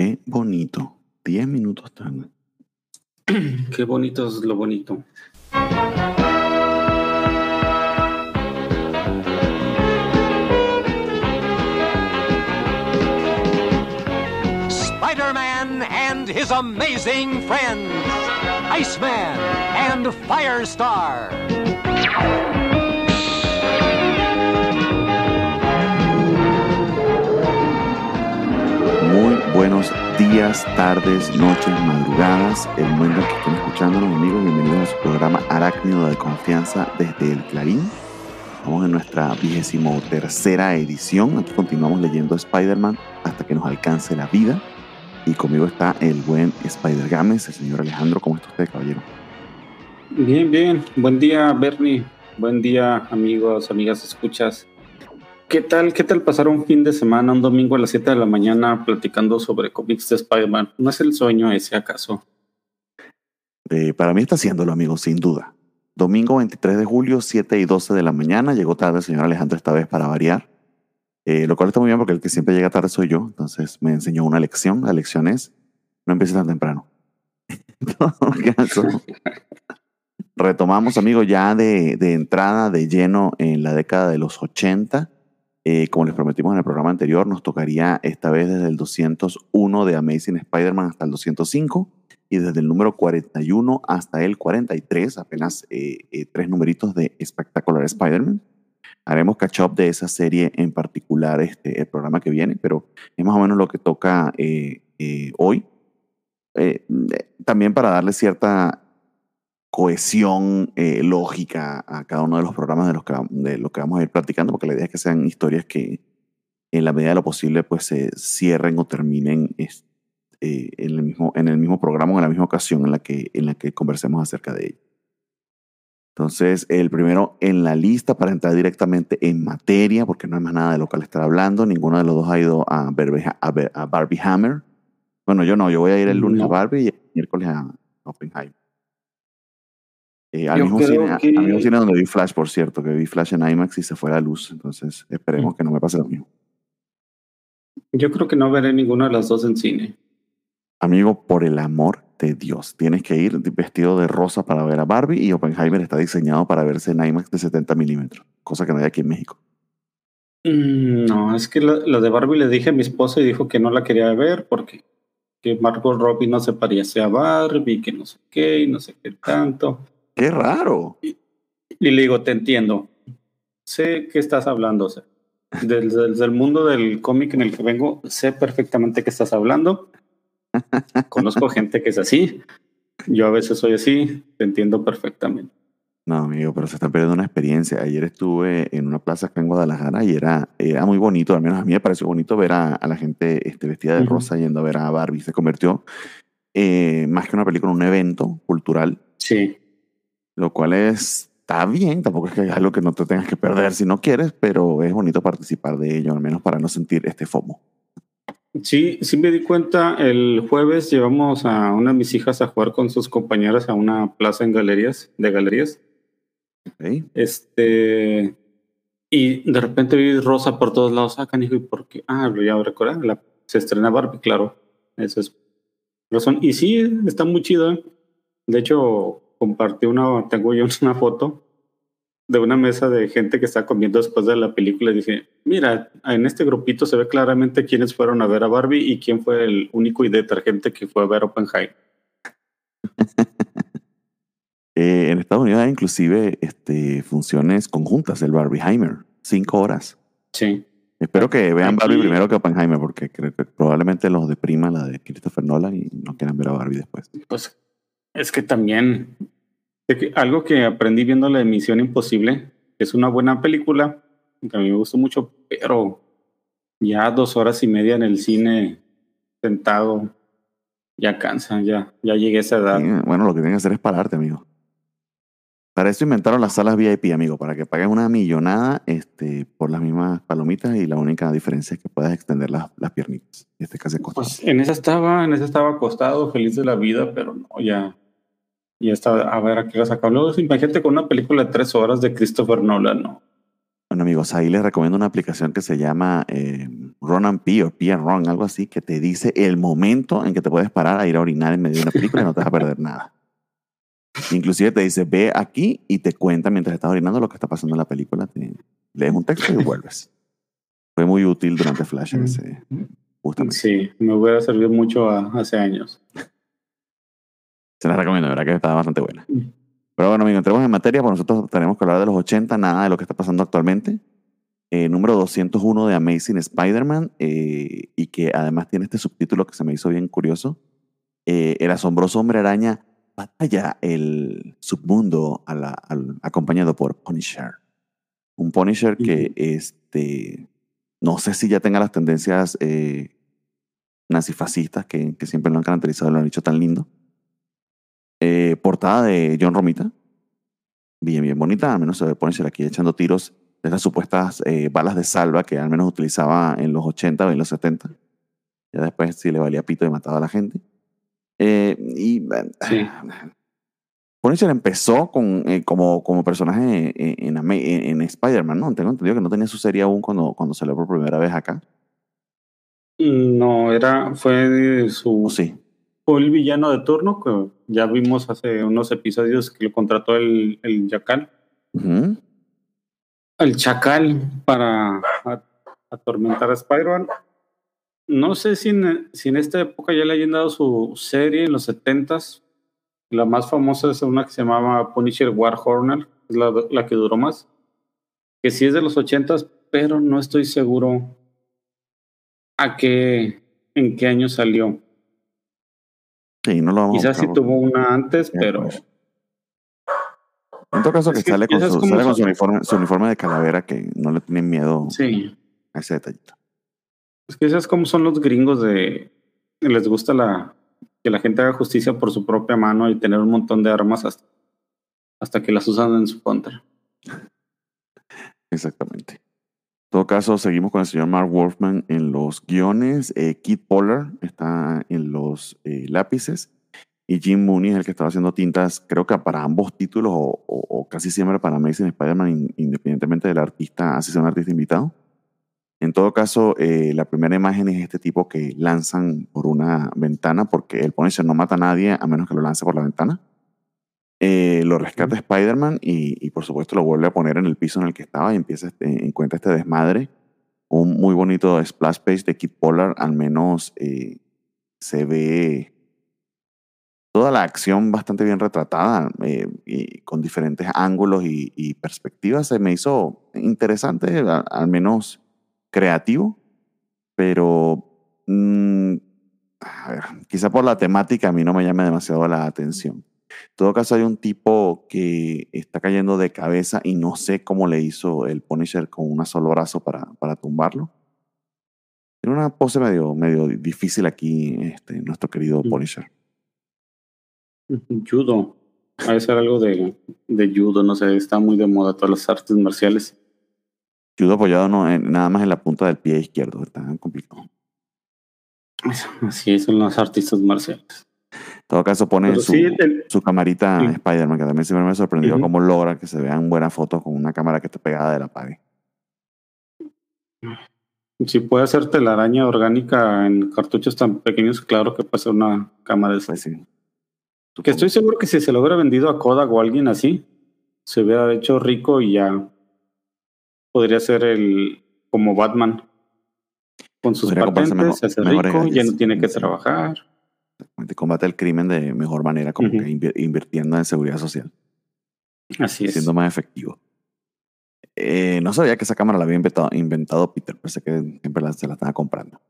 Qué bonito. Diez minutos tan. Qué bonito es lo bonito. Spider-Man and his amazing friends, Iceman and Firestar. Buenos días, tardes, noches, madrugadas, el momento en que estén escuchándonos, amigos. Bienvenidos a su programa Arácnido de Confianza desde el Clarín. Estamos en nuestra vigésimo tercera edición. Aquí continuamos leyendo Spider-Man hasta que nos alcance la vida. Y conmigo está el buen Spider Games, el señor Alejandro. ¿Cómo está usted, caballero? Bien, bien. Buen día, Bernie. Buen día, amigos, amigas, escuchas. ¿Qué tal? ¿Qué tal pasar un fin de semana, un domingo a las 7 de la mañana platicando sobre cómics de Spider-Man? ¿No es el sueño ese acaso? Eh, para mí está haciéndolo, amigo, sin duda. Domingo 23 de julio, 7 y 12 de la mañana. Llegó tarde el señor Alejandro esta vez para variar. Eh, lo cual está muy bien porque el que siempre llega tarde soy yo. Entonces me enseñó una lección. La lección es, no empieces tan temprano. Retomamos, amigo, ya de, de entrada, de lleno en la década de los 80. Eh, como les prometimos en el programa anterior, nos tocaría esta vez desde el 201 de Amazing Spider-Man hasta el 205 y desde el número 41 hasta el 43, apenas eh, eh, tres numeritos de Espectacular Spider-Man. Haremos catch-up de esa serie en particular este, el programa que viene, pero es más o menos lo que toca eh, eh, hoy. Eh, también para darle cierta cohesión eh, lógica a cada uno de los programas de, los que, de lo que vamos a ir platicando, porque la idea es que sean historias que en la medida de lo posible pues se cierren o terminen es- eh, en, el mismo, en el mismo programa o en la misma ocasión en la que, en la que conversemos acerca de ello. Entonces, el primero en la lista para entrar directamente en materia, porque no hay más nada de lo que le estar hablando. Ninguno de los dos ha ido a, Berbe- a a Barbie Hammer. Bueno, yo no, yo voy a ir el lunes a No. Barbie y el miércoles a Oppenheimer. Eh, al, mismo cine, que- al mismo cine donde vi Flash, por cierto, que vi Flash en IMAX y se fue la luz. Entonces, esperemos que no me pase lo mismo. Yo creo que no veré ninguna de las dos en cine. Amigo, por el amor de Dios, tienes que ir vestido de rosa para ver a Barbie y Oppenheimer está diseñado para verse en IMAX de 70 milímetros, cosa que no hay aquí en México. Mm, No, es que la, la de Barbie le dije a mi esposa y dijo que no la quería ver porque que Margot Robbie no se parecía a Barbie, que no sé qué y no sé qué tanto. ¡Qué raro! Y le digo, te entiendo. Sé que estás hablando. Desde, desde el mundo del cómic en el que vengo, sé perfectamente que estás hablando. Conozco gente que es así. Yo a veces soy así. Te entiendo perfectamente. No, amigo, pero se está perdiendo una experiencia. Ayer estuve en una plaza acá en Guadalajara y era, era muy bonito, al menos a mí me pareció bonito ver a, a la gente este, vestida de rosa yendo a ver a Barbie. Se convirtió eh, más que una película en un evento cultural, Sí. Lo cual es, está bien, tampoco es que es algo que no te tengas que perder si no quieres, pero es bonito participar de ello, al menos para no sentir este FOMO. Sí, sí me di cuenta. El jueves llevamos a una de mis hijas a jugar con sus compañeras a una plaza en galerías, de galerías. ¿ok? Este. Y de repente vi rosa por todos lados. Ah, canijo, ¿y por qué? Ah, ya recordé. La, se estrena Barbie, claro. Esa es razón. Y sí, está muy chida. De hecho, compartí una, tengo yo una foto de una mesa de gente que está comiendo después de la película y dije, mira, en este grupito se ve claramente quiénes fueron a ver a Barbie y quién fue el único y detergente que fue a ver Oppenheimer. Eh, en Estados Unidos hay inclusive este, funciones conjuntas del Barbieheimer, cinco horas. Sí. Espero que vean Aquí- Barbie primero que Oppenheimer, porque creo que probablemente los deprima la de Christopher Nolan y no quieran ver a Barbie después. Pues es que también que algo que aprendí viendo la emisión Imposible es una buena película que a mí me gustó mucho, pero ya dos horas y media en el cine sentado ya cansa, ya, ya llegué a esa edad. Bueno, lo que tienen que hacer es pararte, amigo. Para eso inventaron las salas VIP, amigo, para que pagues una millonada este, por las mismas palomitas y la única diferencia es que puedas extender las, las piernitas. Y este. Pues en esa estaba, en esa estaba acostado, feliz de la vida, pero no, ya, ya estaba, a ver a qué la. Luego imagínate con una película de tres horas de Christopher Nolan, no. Bueno, amigos, ahí les recomiendo una aplicación que se llama eh, Run and Pee o Pee and Run, algo así, que te dice el momento en que te puedes parar a ir a orinar en medio de una película y no te vas a perder nada. Inclusive te dice, ve aquí y te cuenta mientras estás orinando lo que está pasando en la película. Te lees un texto y vuelves. Fue muy útil durante Flash ese, justamente. Sí, me hubiera servido mucho a- hace años. Se las recomiendo, la verdad que está bastante buena. Pero bueno, amigos, entremos en materia, pues nosotros tenemos que hablar de los 80, nada de lo que está pasando actualmente. Eh, número 201 de Amazing Spider-Man, eh, y que además tiene este subtítulo que se me hizo bien curioso. Eh, el asombroso hombre araña batalla el submundo a la- al- acompañado por Punisher. Un Punisher que este, no sé si ya tenga las tendencias eh, nazifascistas que, que siempre lo han caracterizado, lo han dicho tan lindo. Eh, portada de John Romita. Bien, bien bonita. Al menos se ve Punisher aquí echando tiros de esas supuestas eh, balas de salva que al menos utilizaba en los 80 o en los 70. Ya después sí le valía pito y mataba a la gente. Eh, y eh, Sí. Punisher empezó con, eh, como, como personaje en, en, en- en Spider-Man, ¿no? Tengo entendido que no tenía su serie aún cuando, cuando salió por primera vez acá. No, era, fue su, ¿O sí? fue el villano de turno que ya vimos hace unos episodios que lo contrató el, el. Ujú. El Chacal para atormentar a Spider-Man. No sé si en, si en esta época ya le hayan dado su serie en los 70s. La más famosa es una que se llamaba Punisher War Horner, es la, la que duró más. Que sí es de los 80s, pero no estoy seguro a qué, en qué año salió. Sí, no lo vamos a Quizás sí buscar tuvo una antes, pero pues. En todo caso, que, Es que sale con, sale su uniforme, su uniforme de calavera que no le tienen miedo sí. a ese detallito. Es que esas como son los gringos de les gusta la que la gente haga justicia por su propia mano y tener un montón de armas hasta, hasta que las usan en su contra. Exactamente. En todo caso, seguimos con el señor Mark Wolfman en los guiones. Eh, Kid Pollard está en los eh, lápices. Y Jim Mooney es el que estaba haciendo tintas, creo que para ambos títulos o, o- o casi siempre para Amazing Spider-Man, in- independientemente del artista, así sea un artista invitado. En todo caso, eh, la primera imagen es este tipo que lanzan por una ventana, porque el Punisher no mata a nadie a menos que lo lance por la ventana. Eh, lo rescata Spider-Man y, y por supuesto lo vuelve a poner en el piso en el que estaba y empieza este, encuentra este desmadre. Un muy bonito splash page de Kid Pollard, al menos eh, se ve toda la acción bastante bien retratada eh, y con diferentes ángulos y, y perspectivas. Se me hizo interesante, a- al menos creativo, pero mm, a ver, quizá por la temática a mí no me llame demasiado la atención. En todo caso, hay un tipo que está cayendo de cabeza y no sé cómo le hizo el Punisher con un solo brazo para, para tumbarlo. Tiene una pose medio, medio difícil aquí, este, nuestro querido Mm. Punisher. Judo. Ha de ser algo de, de judo, no sé, está muy de moda todas las artes marciales. Judo apoyado no, en- nada más en la punta del pie izquierdo, está complicado. Así son los artistas marciales. En todo caso, pone Pero su, sí, el- su camarita Sí. Spider-Man, que también siempre me sorprendió Ujú. cómo logra que se vean buenas fotos con una cámara que esté pegada de la pared. si puede hacer telaraña orgánica en cartuchos tan pequeños, claro que puede ser una cámara de Pues sí. Que estoy seguro que si se lo hubiera vendido a Kodak o a alguien así, se hubiera hecho rico y ya podría ser el como Batman. Con sus patentes, mejor- se hace rico, ya no tiene que trabajar. Combate el crimen de mejor manera, como Ujú. que invi- invirtiendo en seguridad social, Así es. siendo más efectivo. Eh, no sabía que esa cámara la había inventado, inventado Peter, pensé que siempre la- se la estaba comprando.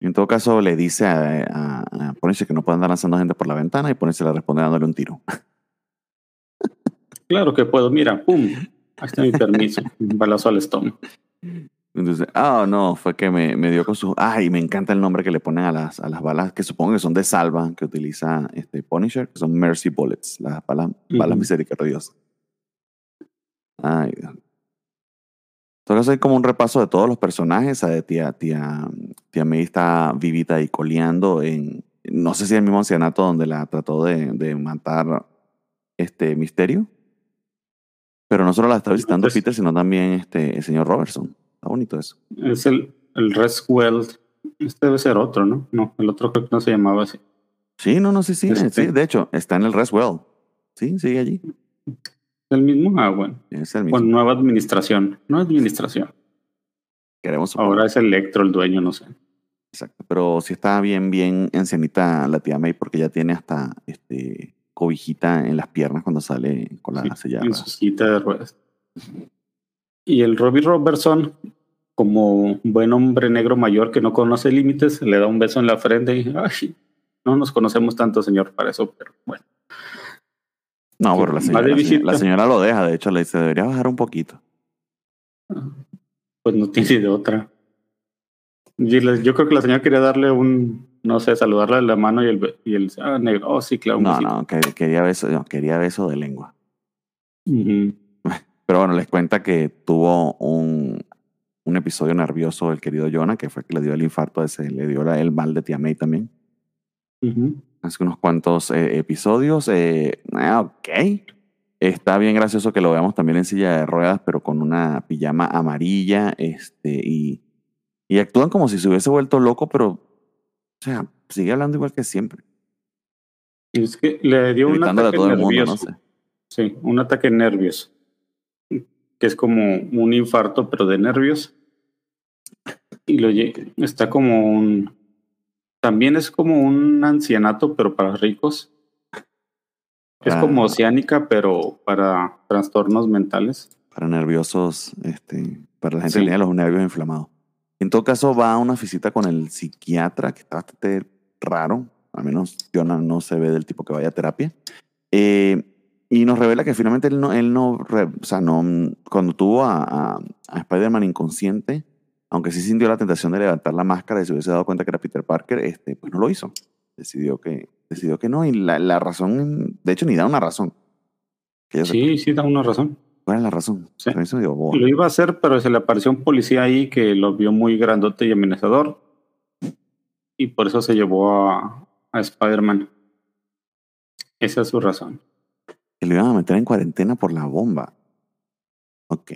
En todo caso, le dice a, a, a Punisher que no puede andar lanzando gente por la ventana y Punisher le responde dándole un tiro. Claro que puedo, mira, pum, ahí está mi permiso, un balazo al estómago. Entonces, ah, no, fue que me, me dio con su. Ay, me encanta el nombre que le ponen a las, a las balas, que supongo que son de salva, que utiliza este Punisher, que son Mercy Bullets, las balas, balas misericordiosas. Ay, Dios. En caso, hay como un repaso de todos los personajes. A tía, tía, tía May está vivita y coleando en. No sé si el mismo ancianato donde la trató de, de matar este misterio. Pero no solo la está visitando Entonces- Peter, sino también este, el señor Robertson. Está bonito eso. Es el, el Reswell. Este debe ser otro, ¿no? No, el otro creo que no se llamaba así. Sí, no, no, sí, sí. Este- sí, de hecho, está en el Reswell. Sí, sigue allí. ¿El mismo? Ah, bueno. Es el mismo. Con nueva administración. No administración. Queremos. Ahora es Electro el dueño, no sé. Exacto. Pero sí está bien, bien ancianita la tía May porque ya tiene hasta este cobijita en las piernas cuando sale con la Sí, silla. en su de ruedas. Y el Robbie Robertson, como buen hombre negro mayor que no conoce límites, le da un beso en la frente y ay, no nos conocemos tanto, señor, para eso, pero bueno. No, pero la señora, la señora- la visita. señora lo deja. De hecho, le dice, debería bajar un poquito. Pues no tiene de otra. Yo creo que la señora quería darle un, no sé, saludarle de la mano y el, y el ah, negro, oh sí, claro. un No, besito". no, que- quería beso, no, quería beso de lengua. Ujú. Pero bueno, les cuenta que tuvo un, un episodio nervioso el querido Jonah, que fue que le dio el infarto ese, le dio la- el mal de tía May también. Hace unos cuantos eh, episodios. eh, ah, ok. Está bien gracioso que lo veamos también en silla de ruedas, pero con una pijama amarilla. Este, y, y actúan como si se hubiese vuelto loco, pero, o sea, sigue hablando igual que siempre. Es que le dio un ataque mundo, no nervioso. sé. Sí, un ataque de nervios. Que es como un infarto, pero de nervios. Y lo está como un. También es como un ancianato, pero para ricos. Es Ah. como oceánica, pero para trastornos mentales. para nerviosos, este, para la gente Sí. que tiene los nervios inflamados. En todo caso, va a una visita con el psiquiatra, que está bastante raro, al menos yo no, no se ve del tipo que vaya a terapia. Eh, y nos revela que finalmente él no, él no, o sea, no, cuando tuvo a, a- a Spider-Man inconsciente, aunque sí sintió la tentación de levantar la máscara y se hubiese dado cuenta que era Peter Parker, este, pues no lo hizo. Decidió que, decidió que no, y la, la razón, de hecho, ni da una razón. Que. Sí, sí, da una razón. ¿Cuál es la razón? Sí. Lo iba a hacer, pero se le apareció un policía ahí que lo vio muy grandote y amenazador. Y por eso se llevó a, a Spider-Man. Esa es su razón. Que lo iban a meter en cuarentena por la bomba. Ok.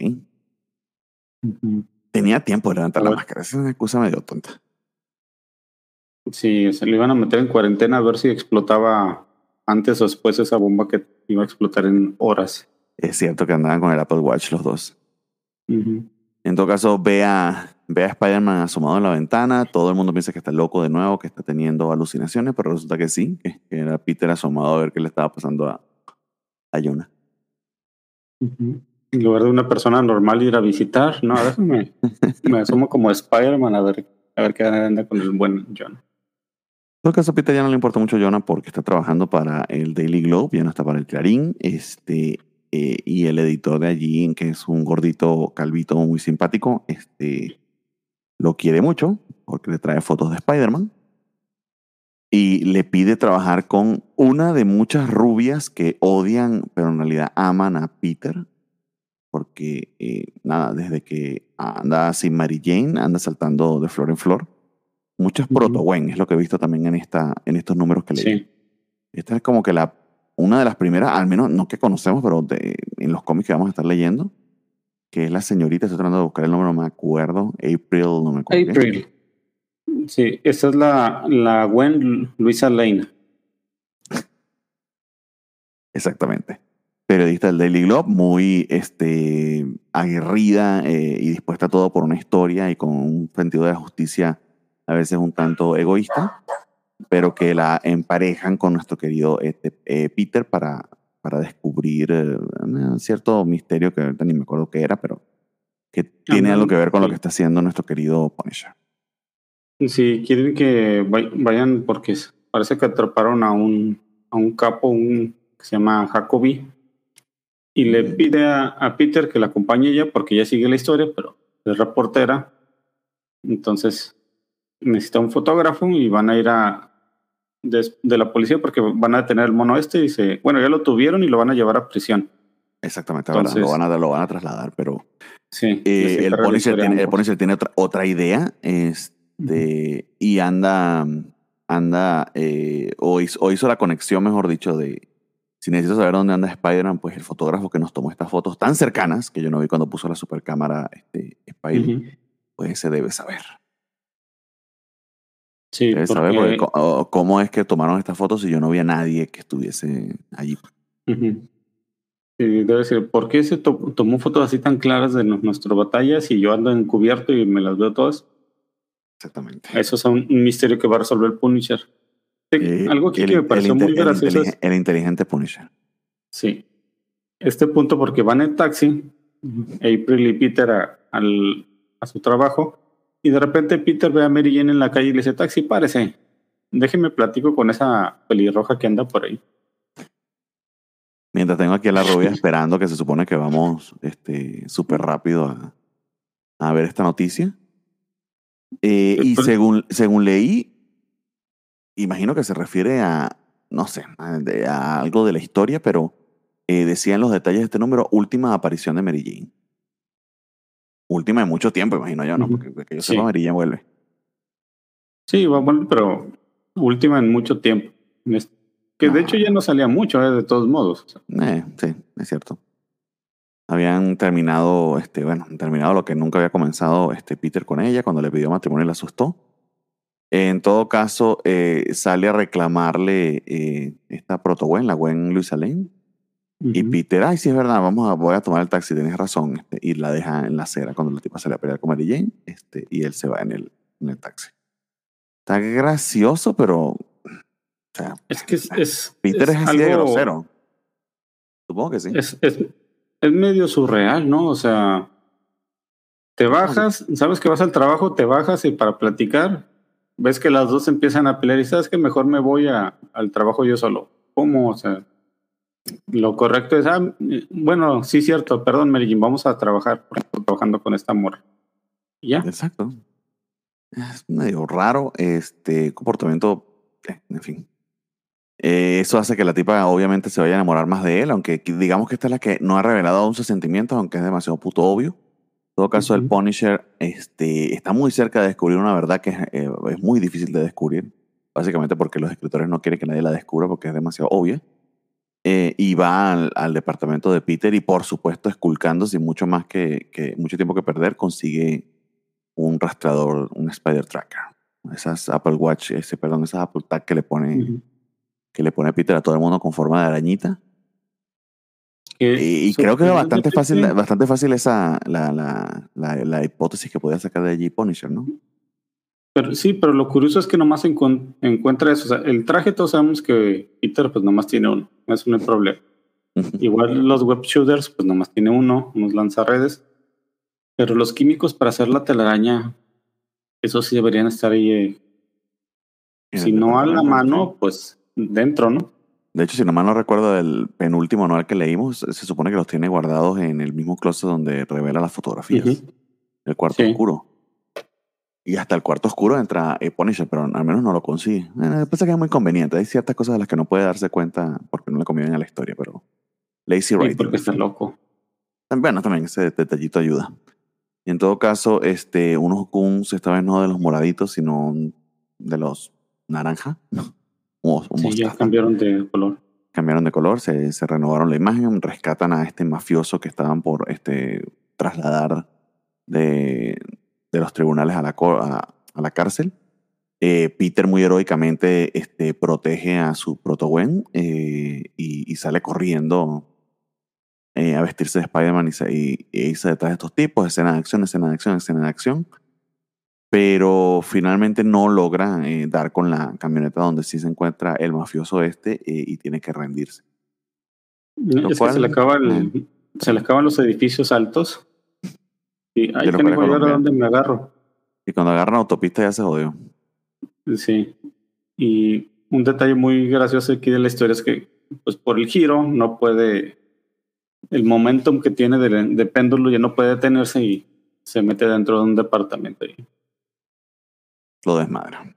Tenía tiempo de levantar la Bueno. máscara. Esa es una excusa medio tonta. Sí, se le iban a meter en cuarentena a ver si explotaba antes o después esa bomba que iba a explotar en horas. Es cierto que andaban con el Apple Watch los dos. En todo caso, ve a, ve a Spider-Man asomado en la ventana. Todo el mundo piensa que está loco de nuevo, que está teniendo alucinaciones, pero resulta que sí, que era Peter asomado a ver qué le estaba pasando a, a Jonah. Ujú. En lugar de una persona normal ir a visitar, no, déjame. me asomo como Spider-Man a ver, a ver qué anda con el buen John. En todo caso, a Peter ya no le importa mucho Jonah porque está trabajando para el Daily Globe, ya no está para el Clarín. Este, eh, y el editor de allí, que es un gordito calvito muy simpático, este, lo quiere mucho porque le trae fotos de Spider-Man. Y le pide trabajar con una de muchas rubias que odian, pero en realidad aman a Peter. Porque, eh, nada, desde que anda sin Mary Jane, anda saltando de flor en flor. Muchas Ujú. proto-Gwen, es lo que he visto también en, esta, en estos números que leí. Sí. Esta es como que la, una de las primeras, al menos no que conocemos, pero de- en los cómics que vamos a estar leyendo, que es la señorita, estoy tratando de buscar el nombre, no me acuerdo, April, no me acuerdo. April. Sí, esa es la, la Gwen Luisa Lane. Exactamente. Periodista del Daily Globe, muy este, aguerrida eh, y dispuesta a todo por una historia y con un sentido de justicia a veces un tanto egoísta, pero que la emparejan con nuestro querido este, eh, Peter para, para descubrir eh, un cierto misterio que ahorita ni me acuerdo qué era, pero que tiene Ajá, algo que ver con lo que está haciendo nuestro querido Punisher. Si quieren que vay- vayan, porque parece que atraparon a un, a un capo, un que se llama Jacoby, y le pide a, a Peter que la acompañe ella, porque ella sigue la historia, pero es reportera. Entonces necesita un fotógrafo y van a ir a des- de, la policía porque van a detener el mono este y dice, bueno, ya lo tuvieron y lo van a llevar a prisión. Exactamente, Entonces- lo, van a, lo van a trasladar, pero Sí. Eh, el, encarga la Punisher historia a tiene, el. Punisher tiene otra, otra idea este, y anda, anda eh, o, hizo, o hizo la conexión, mejor dicho, de, Si necesito saber dónde anda Spider-Man, pues el fotógrafo que nos tomó estas fotos tan cercanas, que yo no vi cuando puso la supercámara este, Spidey, Ujú. pues ese debe saber. Sí, Debe saber porque cómo es que tomaron estas fotos y yo no vi a nadie que estuviese allí. Ujú. Sí, debe ser, ¿por qué se to- tomó fotos así tan claras de nu- nuestra batalla si yo ando encubierto y me las veo todas? Exactamente. Eso es un, un misterio que va a resolver Punisher. Sí, algo aquí el- que me pareció muy gracioso es, el inteligente Punisher. sí, este punto porque van en taxi, April y Peter a, al- a su trabajo, y de repente Peter ve a Mary Jane en la calle y le dice, taxi, párese, déjeme platico con esa pelirroja que anda por ahí. Mientras tengo aquí a la rubia esperando que se supone que vamos este, súper rápido a, a ver esta noticia. Eh, y según, según leí, imagino que se refiere a, no sé, a, algo de la historia, pero eh, decían los detalles de este número, última aparición de Mary Jane. Última de mucho tiempo, imagino yo, ¿no? Porque que yo Sí. sepa, Mary Jane vuelve. Sí, va bueno, pero última en mucho tiempo. Que de Ah. hecho ya no salía mucho, eh, de todos modos. Eh, sí, es cierto. Habían terminado, este, bueno, terminado lo que nunca había comenzado este Peter con ella cuando le pidió matrimonio y la asustó. En todo caso, eh, sale a reclamarle eh, esta proto-Gwen, la Gwen Luisa Lane. Y ujú. Peter, ay, sí es verdad, vamos a, voy a tomar el taxi, tienes razón. Este, y la deja en la acera cuando la tipa sale a pelear con Mary Jane. Este, y él se va en el, en el taxi. Está gracioso, pero. O sea, Es que es, es, Peter es, así de algo- grosero. Supongo que sí. Es, es, es medio surreal, ¿no? O sea, te bajas, sabes que vas al trabajo, te bajas y para platicar, ves que las dos empiezan a pelear y sabes que mejor me voy a, al trabajo yo solo. ¿Cómo? O sea, lo correcto es, ah, bueno, sí, cierto, perdón, Jane, vamos a trabajar, trabajando con esta morra. Ya. Exacto. Es medio raro este comportamiento, eh, en fin. Eh, eso hace que la tipa obviamente se vaya a enamorar más de él, aunque digamos que esta es la que no ha revelado aún sus sentimientos, aunque es demasiado puto obvio. En todo caso, el Ujú. Punisher este, está muy cerca de descubrir una verdad que es, eh, es muy difícil de descubrir, básicamente porque los escritores no quieren que nadie la descubra porque es demasiado obvia. Eh, y va al, al departamento de Peter y por supuesto esculcando sin mucho más que, que mucho tiempo que perder consigue un rastreador, un spider tracker. Esas Apple Watch, ese, perdón, esas Apple Tag que le pone. Que le pone Peter a todo el mundo con forma de arañita. Y, y creo que era bastante fácil, bastante fácil esa, la, la, la, la hipótesis que podía sacar de allí Punisher, ¿no? Pero, sí, pero lo curioso es que nomás encon- encuentra eso. O sea, el traje todos sabemos que Peter pues nomás tiene uno. Eso no hay problema. Igual los web shooters pues nomás tiene uno, unos lanzarredes. Pero los químicos para hacer la telaraña, eso sí deberían estar ahí. eh, si no a la mano, pues dentro, ¿no? De hecho, si no mal no recuerdo del penúltimo anual que leímos, se supone que los tiene guardados en el mismo closet donde revela las fotografías. El cuarto Sí. oscuro. Y hasta el cuarto oscuro entra eh, Punisher, pero al menos no lo consigue. Eh, pasa que es muy conveniente. Hay ciertas cosas de las que no puede darse cuenta porque no le convienen a la historia, pero lazy Sí, writing. porque está loco. Bueno, también ese detallito ayuda. Y en todo caso, este, unos Guns, esta vez no de los moraditos, sino de los naranja. O, o Sí, ya cambiaron de color. Cambiaron de color, se, se renovaron la imagen, rescatan a este mafioso que estaban por este, trasladar de, de los tribunales a la, a, a la cárcel. Eh, Peter muy heroicamente este, protege a su proto-Gwen eh, y, y sale corriendo eh, a vestirse de Spider-Man y, se- y, e irse detrás de estos tipos, escena de acción, escena de acción, escena de acción. Pero finalmente no logra eh, dar con la camioneta donde sí se encuentra el mafioso este eh, y tiene que rendirse. es cual, que se le, se acaban los edificios altos. Y De los que cuales ¿y ahora Colombia. dónde me agarro? Y cuando agarran autopista ya se jodió. Sí. Y un detalle muy gracioso aquí de la historia es que, pues por el giro, no puede. El momentum que tiene de, de péndulo ya no puede detenerse y se mete dentro de un departamento. Y, Lo desmadra.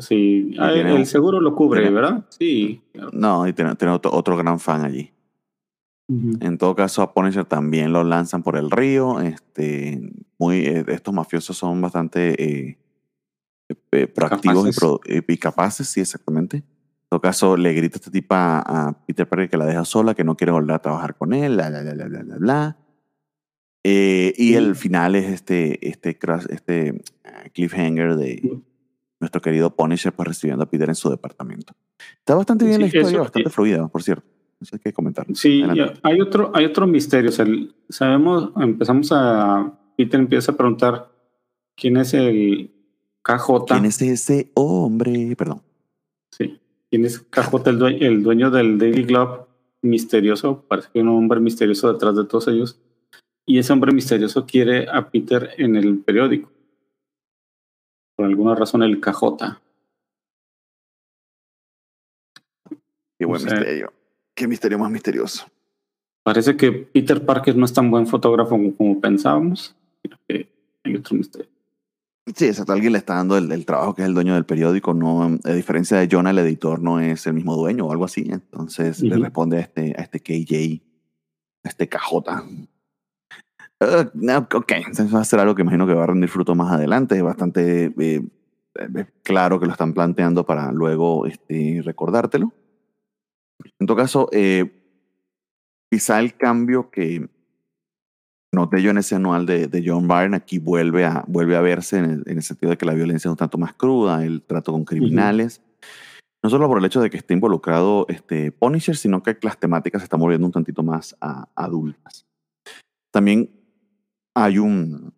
sí, ah, el un- seguro lo cubre, tiene- ¿verdad? Sí. claro. No, y tiene, tiene otro, otro gran fan allí. En todo caso, a Punisher también lo lanzan por el río. Este, muy, eh, estos mafiosos son bastante eh, eh, proactivos y, Capaces. pro- y- y capaces, sí, exactamente. todo caso, le grita este tipo a, a Peter Parker que la deja sola, que no quiere volver a trabajar con él, bla, bla, bla, bla, bla, bla. Eh, y Sí. el final es este, este, este ah, cliffhanger de nuestro querido Punisher pues, recibiendo a Peter en su departamento. Está bastante bien Sí, la historia, eso- bastante fluida, por cierto. Eso hay que comentar. Sí, Adelante. hay otro, hay otro misterio. O sea, el- sabemos, empezamos a. Peter empieza a preguntar quién es el KJ. ¿Quién es ese hombre? Perdón. Sí. ¿Quién es KJ, el dueño, el dueño del Daily Globe misterioso? Parece que hay un hombre misterioso detrás de todos ellos. Y ese hombre misterioso quiere a Peter en el periódico. Por alguna razón, el KJ. Qué buen O sea- misterio. Qué misterio más misterioso. Parece que Peter Parker no es tan buen fotógrafo como, como pensábamos. Creo que hay otro misterio. Sí, exacto. Alguien le está dando el, el trabajo que es el dueño del periódico. No, a diferencia de Jonah, el editor no es el mismo dueño o algo así. Entonces le responde a este, a este KJ, a este KJ. Uh, no, ok, entonces va a ser algo que imagino que va a rendir fruto más adelante. Es bastante eh, eh, claro que lo están planteando para luego este, recordártelo. En todo caso, eh, quizá el cambio que noté yo en ese anual de, de John Byrne aquí vuelve a, vuelve a verse en el, en el sentido de que la violencia es un tanto más cruda, el trato con criminales. No solo por el hecho de que esté involucrado este Punisher, sino que las temáticas se están volviendo un tantito más a- adultas. También hay un,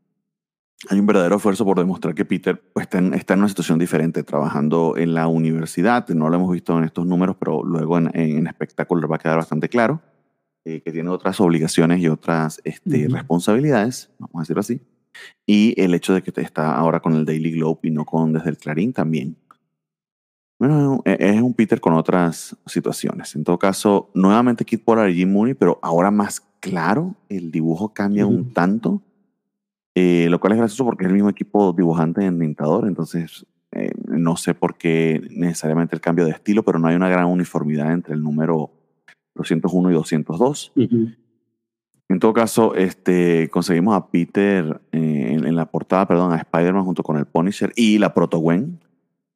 hay un verdadero esfuerzo por demostrar que Peter pues, está, en, está en una situación diferente, trabajando en la universidad. No lo hemos visto en estos números, pero luego en, en espectáculo va a quedar bastante claro eh, que tiene otras obligaciones y otras este, responsabilidades, vamos a decirlo así. Y el hecho de que está ahora con el Daily Globe y no con desde el Clarín también. Bueno, es un- es un Peter con otras situaciones. En todo caso, nuevamente Kid Pollard y Jim Mooney, pero ahora más claro, el dibujo cambia un Ujú. tanto, eh, lo cual es gracioso porque es el mismo equipo dibujante en Tintador, entonces eh, no sé por qué necesariamente el cambio de estilo, pero no hay una gran uniformidad entre el número 201 y 202. Ujú. En todo caso, este, conseguimos a Peter eh, en, en la portada, perdón, a Spider-Man junto con el Punisher y la Proto-Gwen,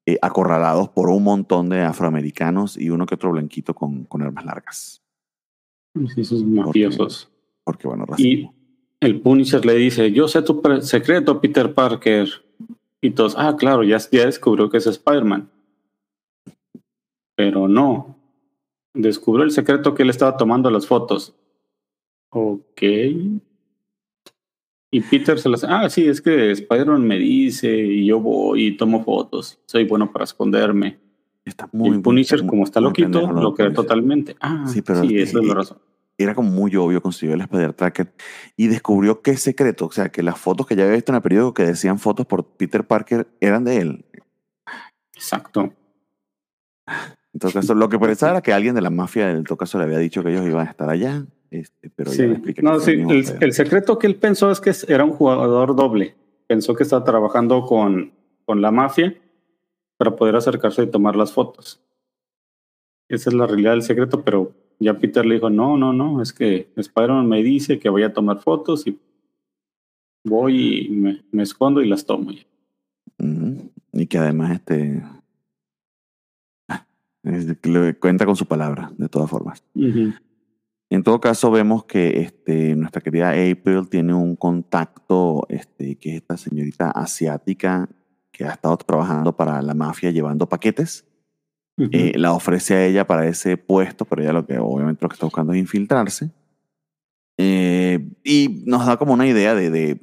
eh, acorralados por un montón de afroamericanos y uno que otro blanquito con, con armas largas. Sí, esos mafiosos. Porque, bueno, Y racismo. el Punisher le dice, yo sé tu secreto, Peter Parker. Y todos, ah, claro, ya, ya descubrió que es Spider-Man. Pero no. Descubrió el secreto que él estaba tomando las fotos. Ok. Y Peter se las... Ah, sí, es que Spider-Man me dice y yo voy y tomo fotos. Soy bueno para esconderme. Está y muy, el Punisher, muy- como está loquito, lo cree Punisher. totalmente. Ah, Sí, pero sí es esa que- es la razón. Era como muy obvio, consiguió el Spider Tracker y descubrió qué secreto, o sea, que las fotos que ya había visto en el periódico que decían fotos por Peter Parker eran de él. Exacto. En todo caso, lo que pensaba era que alguien de la mafia, en todo caso, le había dicho que ellos iban a estar allá, este, pero Sí. ya No, sí, el, el secreto que él pensó es que era un jugador doble. Pensó que estaba trabajando con, con la mafia para poder acercarse y tomar las fotos. Esa es la realidad del secreto, pero ya Peter le dijo, no, no, no, es que Spider-Man me dice que voy a tomar fotos y voy y me, me escondo y las tomo. Ujú. Y que además este es- le cuenta con su palabra, de todas formas. Ujú. En todo caso, vemos que este, nuestra querida April tiene un contacto, este, que es esta señorita asiática que ha estado trabajando para la mafia llevando paquetes. Ujú. Eh, la ofrece a ella para ese puesto, pero ella lo que obviamente lo que está buscando es infiltrarse. Eh, y nos da como una idea de, de,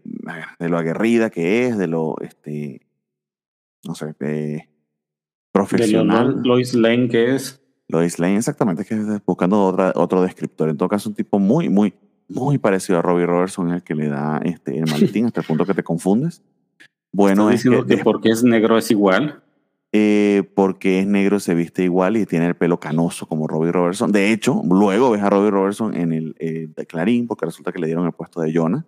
de lo aguerrida que es, de lo, este, no sé, de profesional. Lois Lane que es. Lois Lane, exactamente, es que es buscando otra, otro descriptor. En todo caso, un tipo muy, muy, muy parecido a Robbie Robertson, el que le da este, el maletín hasta el punto que te confundes. Bueno, ¿Estás es que, que porque es negro es igual? eh, porque es negro se viste igual y tiene el pelo canoso como Robbie Robertson. De hecho, luego ves a Robbie Robertson en el eh, de Clarín, porque resulta que le dieron el puesto de Jonah.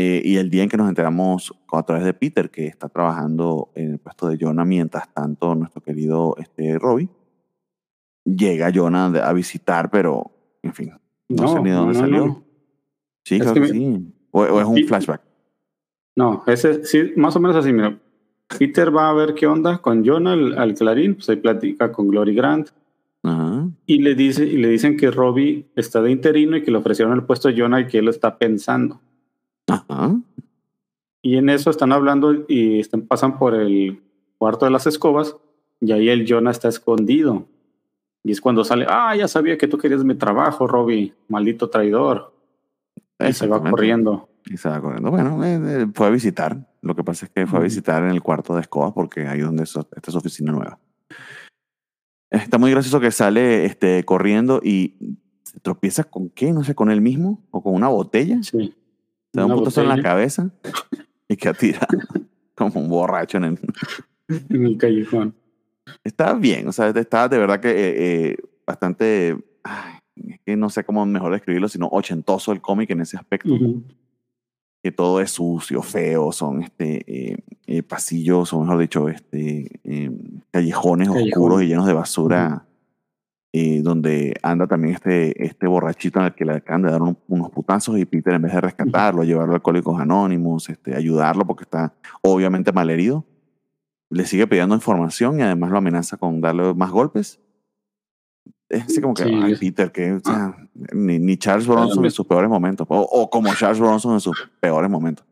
Eh, y el día en que nos enteramos a través de Peter, que está trabajando en el puesto de Jonah, mientras tanto nuestro querido este, Robbie, llega Jonah a visitar, pero, en fin, no, sé ni de dónde no, salió. no. Sí, Es creo que que, me- sí. O, o es un flashback. No, ese sí, más o menos así, mira. Peter va a ver qué onda con Jonah al, al Clarín, pues ahí platica con Glory Grant. Ajá. Y le, dice, y le dicen que Robbie está de interino y que le ofrecieron el puesto a Jonah y que él lo está pensando. Ajá. Y en eso están hablando y están, pasan por el cuarto de las escobas y ahí el Jonah está escondido. Y es cuando sale, ah, ya sabía que tú querías mi trabajo, Robbie, maldito traidor. Y se va corriendo. Y se va corriendo. Bueno, eh, eh, fue a visitar. Lo que pasa es que fue a visitar en el cuarto de escobas porque ahí donde es, esta es su oficina nueva. Está muy gracioso que sale este, corriendo y se tropieza con qué, no sé, con él mismo o con una botella. Sí. Da un putazo en la cabeza y queda tirado como un borracho en el... en el callejón. Está bien, o sea, está de verdad que eh, eh, bastante... ay, es que no sé cómo mejor describirlo, sino ochentoso el cómic en ese aspecto. Ujú. que todo es sucio, feo, son este, eh, eh, pasillos, o mejor dicho, este, eh, callejones Callejón. oscuros y llenos de basura, eh, donde anda también este, este borrachito en el que le acaban de dar un- unos putazos y Peter en vez de rescatarlo, llevarlo a Alcohólicos Anónimos, este, ayudarlo porque está obviamente malherido, le sigue pidiendo información y además lo amenaza con darle más golpes. Es así como que, Sí, ay, Peter, que o sea, ni, ni Charles Bronson en sus peores momentos, o, o como Charles Bronson en sus peores momentos.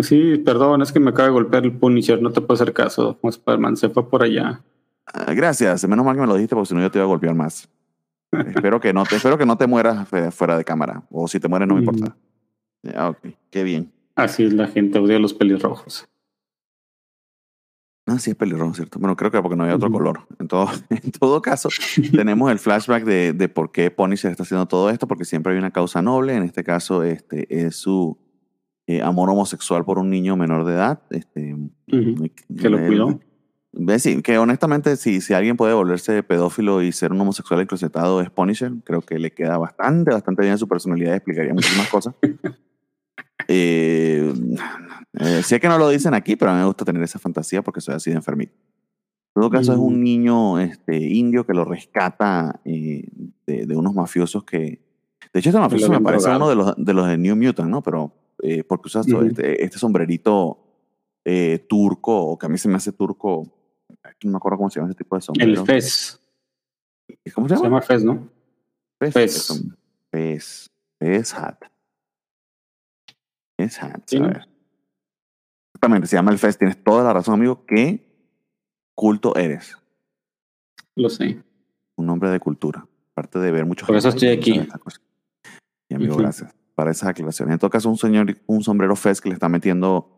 Sí, perdón, es que me acaba de golpear el Punisher, no te puedo hacer caso. Spider-Man se fue por allá. Ah, Gracias, menos mal que me lo dijiste porque si no yo te iba a golpear más. espero, que no te, espero que no te mueras fuera de cámara, o si te mueres no me Mm. importa. Ah, ok, qué bien. Así es la gente, odia los pelirrojos. Ah, sí, es pelirrojo, ¿cierto? Bueno, creo que porque no había otro color. En todo, en todo caso, tenemos el flashback de, de por qué Punisher está haciendo todo esto, porque siempre hay una causa noble. En este caso, este es su eh, amor homosexual por un niño menor de edad. Este. Que lo cuidó. Sí, que honestamente, si, si alguien puede volverse pedófilo y ser un homosexual enclosetado es Punisher, creo que le queda bastante, bastante bien su personalidad y explicaría muchísimas cosas. Eh, eh, sé que no lo dicen aquí, pero a mí me gusta tener esa fantasía porque soy así de enfermito. En todo caso, es un niño este, indio que lo rescata eh, de, de unos mafiosos que. De hecho, este mafioso me parece uno de los, de los de New Mutant, ¿no? Pero eh, porque usas este, este sombrerito eh, turco, o que a mí se me hace turco. No me acuerdo cómo se llama ese tipo de sombrero. El Fez. ¿Cómo se Se llama? llama Fez, ¿no? Fez. Fez. Fez. Fez hat. Fez hat. Sí, a ¿no? ver. Exactamente, se llama el Fez. Tienes toda la razón, amigo. ¿Qué culto eres? Lo sé. Un hombre de cultura. Aparte de ver muchos. Por eso estoy aquí. cosas. Y amigo, gracias para esas aclaraciones. En todo caso, un señor, un sombrero Fez que le está metiendo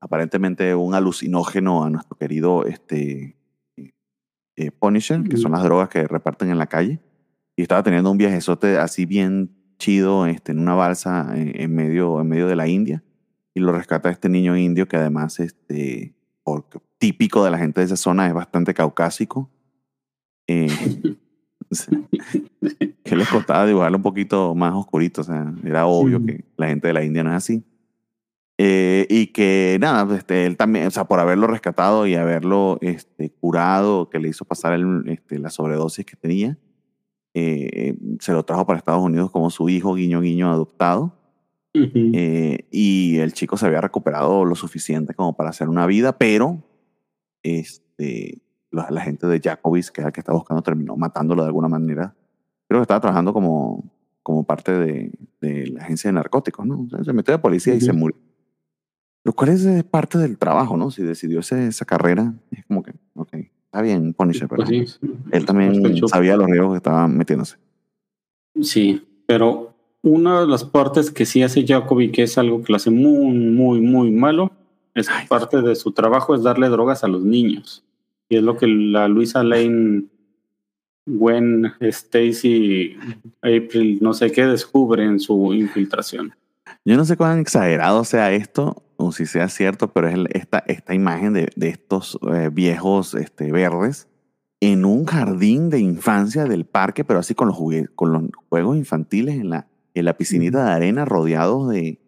aparentemente un alucinógeno a nuestro querido este, eh, Punisher, que son las drogas que reparten en la calle. Y estaba teniendo un viajezote así bien chido este, en una balsa en, en medio, en medio de la India. Y lo rescata este niño indio que además, este, porque típico de la gente de esa zona, es bastante caucásico. Eh, que les costaba dibujarlo un poquito más oscurito. O sea, era obvio que la gente de la India no es así. Eh, y que nada, pues, este, él también, o sea, por haberlo rescatado y haberlo este, curado, que le hizo pasar el, este, la sobredosis que tenía, eh, se lo trajo para Estados Unidos como su hijo, guiño, guiño, adoptado. Ujú. Eh, y el chico se había recuperado lo suficiente como para hacer una vida, pero este, la, la gente de Jacobis, que era el que estaba buscando, terminó matándolo de alguna manera. Creo que estaba trabajando como, como parte de, de la agencia de narcóticos, ¿no? O sea, se metió de policía y se murió. Lo cual es eh, parte del trabajo, ¿no? Si decidió ese- esa carrera, es como que, ok, está bien, Punisher, pero Pues sí, sí. él también sabía los riesgos que estaba metiéndose. Sí, pero una de las partes que sí hace Jacoby, que es algo que lo hace muy, muy, muy malo, es Ay. parte de su trabajo es darle drogas a los niños. Y es lo que la Luisa Lane, Gwen, Stacy, April, no sé qué, descubre en su infiltración. Yo no sé cuán exagerado sea esto si sea cierto, pero es esta, esta imagen de, de estos eh, viejos este, verdes en un jardín de infancia del parque, pero así con los, con los juegos infantiles en la, en la piscinita de arena rodeados de,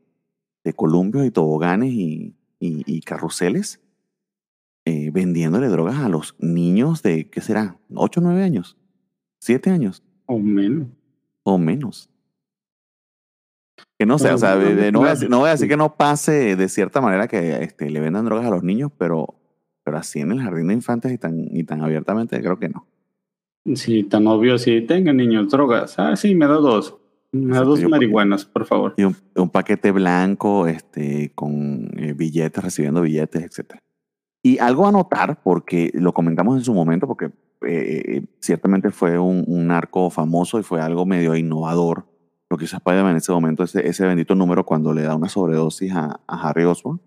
de columpios y toboganes y, y- y carruseles, eh, vendiéndole drogas a los niños de, ¿qué será? ¿8 o 9 años? ¿7 años? O menos. O menos. Que no sé, o sea, no, voy a, decir- no voy a decir sí. que no pase de cierta manera que este, le vendan drogas a los niños, pero, pero así en el jardín de infantes y tan, y tan abiertamente, creo que no. Sí, tan obvio, sí. Tengan niños, drogas. Ah, sí, me da dos. Me da Exacto, dos marihuanas, por favor. Y un, un paquete blanco este, con eh, billetes, recibiendo billetes, etc. Y algo a notar, porque lo comentamos en su momento, porque eh, ciertamente fue un, un arco famoso y fue algo medio innovador lo que hizo Spider-Man en ese momento, ese, ese bendito número cuando le da una sobredosis a, a Harry Osborn,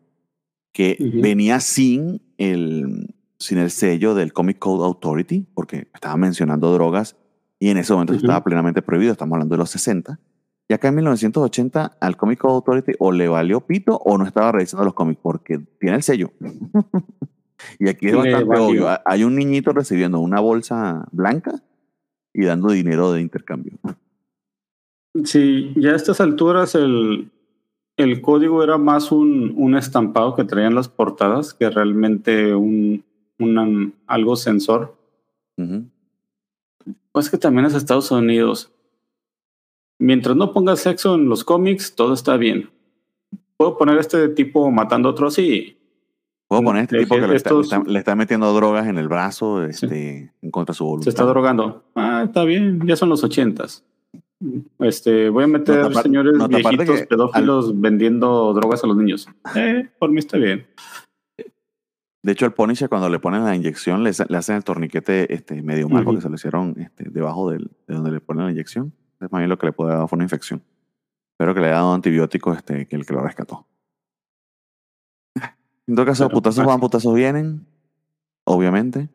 que Ujú. venía sin el, sin el sello del Comic Code Authority, porque estaba mencionando drogas y en ese momento eso Ujú. estaba plenamente prohibido, estamos hablando de los 60. Y acá en 1980 al Comic Code Authority o le valió pito o no estaba revisando los cómics porque tiene el sello. y aquí es Le bastante valió. obvio. Ha- Hay un niñito recibiendo una bolsa blanca y dando dinero de intercambio. Sí, ya a estas alturas el, el código era más un, un estampado que traían las portadas que realmente un, una- algo sensor. Pues que también es Estados Unidos. Mientras no pongas sexo en los cómics, todo está bien. ¿Puedo poner este tipo matando a otro? Sí. Puedo poner este Eh, tipo que le está, estos- le está- le está metiendo drogas en el brazo este, en contra de su voluntad. Se está drogando. Ah, está bien. Ya son los ochentas. Este, voy a meter Nota apar- señores aparte viejitos que pedófilos vendiendo drogas a los niños. Eh, por mí está bien. De hecho, al Punisher cuando le ponen la inyección le, le hacen el torniquete este, medio mal Ujú. porque se lo hicieron este, debajo del- de donde le ponen la inyección. Es más bien lo que le puede dado fue una infección. Pero que le ha dado antibiótico este, que el que lo rescató. En todo caso, Pero, putazos van, putazos vienen. Obviamente.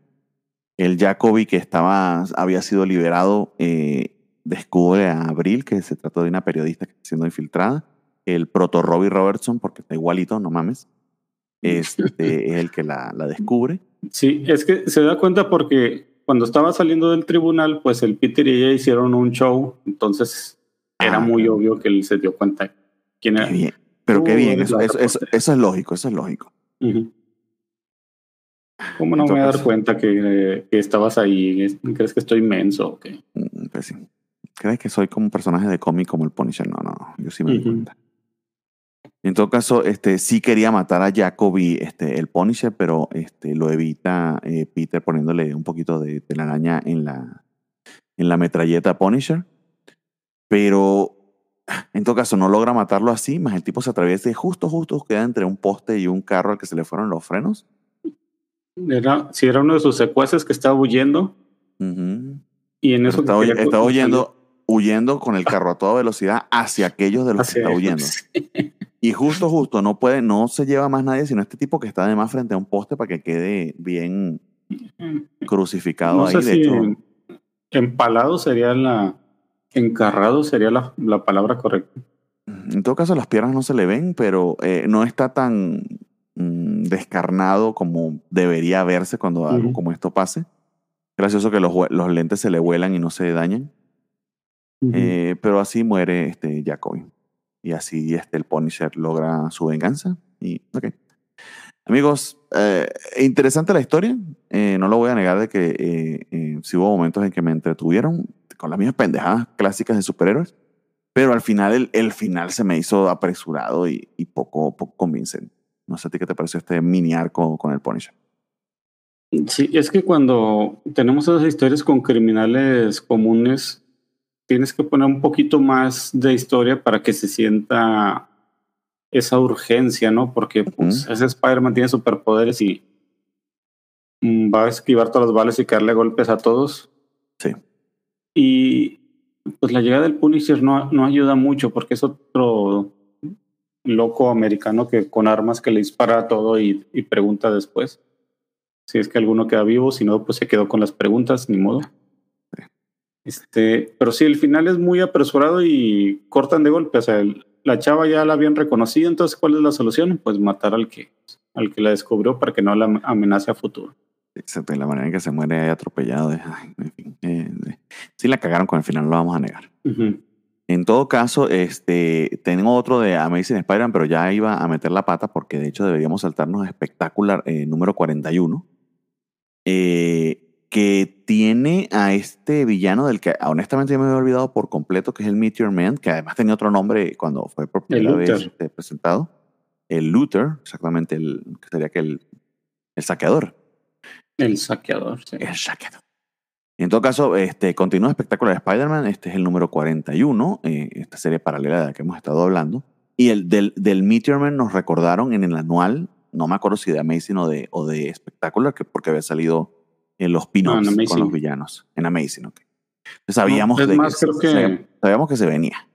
El Jacoby que estaba, había sido liberado eh, descubre a Abril que se trató de una periodista que está siendo infiltrada. El proto Robbie Robertson, porque está igualito, no mames. Este es el que la, la descubre. Sí, es que se da cuenta porque cuando estaba saliendo del tribunal, pues el Peter y ella hicieron un show, entonces era Ah, muy obvio que él se dio cuenta quién era. Qué bien. Pero qué bien, eso, la eso, eso, reportera. eso es lógico, eso es lógico. ¿Cómo no me voy a dar cuenta que, que estabas ahí? ¿Crees que estoy inmenso o qué? Mm, Pues sí. ¿Crees que soy como un personaje de cómic como el Punisher? No, no, yo sí me doy Ujú. cuenta. En todo caso, este, sí quería matar a Jacoby, este, el Punisher, pero este, lo evita eh, Peter poniéndole un poquito de telaraña en la, en la metralleta Punisher. Pero en todo caso no logra matarlo así, más el tipo se atraviesa y justo, justo queda entre un poste y un carro al que se le fueron los frenos. Era, si era uno de sus secuaces que estaba huyendo Ujú. y en Pero eso está co- huyendo, huyendo con el carro a toda velocidad hacia aquellos de los hacia que está huyendo. Y justo, justo, no puede, no se lleva más nadie, sino este tipo que está además frente a un poste para que quede bien crucificado No ahí. sé de si hecho, empalado sería la... Encarrado sería la, la palabra correcta. en todo caso, las piernas no se le ven, pero eh, no está tan mm, descarnado como debería verse cuando algo como esto pase. Gracioso que los, los lentes se le vuelan y no se dañan. Eh, pero así muere este Jacoby. Y así este, el Punisher logra su venganza. Y, ok. Amigos, eh, interesante la historia. Eh, no lo voy a negar de que eh, eh, sí hubo momentos en que me entretuvieron con las mismas pendejadas clásicas de superhéroes. Pero al final, el, el final se me hizo apresurado y, y poco, poco convincente. No sé a ti qué te pareció este mini arco con el Punisher. Sí, es que cuando tenemos esas historias con criminales comunes, tienes que poner un poquito más de historia para que se sienta esa urgencia, ¿no? Porque pues, ese Spider-Man tiene superpoderes y mm, va a esquivar todas las balas y caerle golpes a todos. Sí. Y pues la llegada del Punisher no, no ayuda mucho porque es otro loco americano que con armas que le dispara a todo y, y pregunta después. Si es que alguno queda vivo, si no, pues se quedó con las preguntas, ni modo. Este, pero sí, el final es muy apresurado y cortan de golpe. O sea, el- la chava ya la habían reconocido, entonces, ¿cuál es la solución? Pues matar al que, al que la descubrió para que no la amenace a futuro. Excepto la manera en que se muere atropellado. de- ay, en fin, eh, sí la cagaron con el final, lo vamos a negar. Ujú. En todo caso, este, tengo otro de Amazing Spider-Man, pero ya iba a meter la pata porque de hecho deberíamos saltarnos a Spectacular eh, número 41, eh, que tiene a este villano del que honestamente yo me había olvidado por completo, que es el Meteor Man, que además tenía otro nombre cuando fue por primera vez este, presentado. El Luther, exactamente, el, que sería que el, el saqueador. El saqueador, sí. El saqueador. En todo caso, este, continúa espectacular Spider-Man. Este es el número 41, eh, esta serie paralela de la que hemos estado hablando. Y el del, del Meteor Man nos recordaron en el anual, no me acuerdo si de Amazing o de, o de Spectacular, que porque había salido en los pin con los villanos. En Amazing, ok. Sabíamos, de más, creo que, sabíamos que se venía.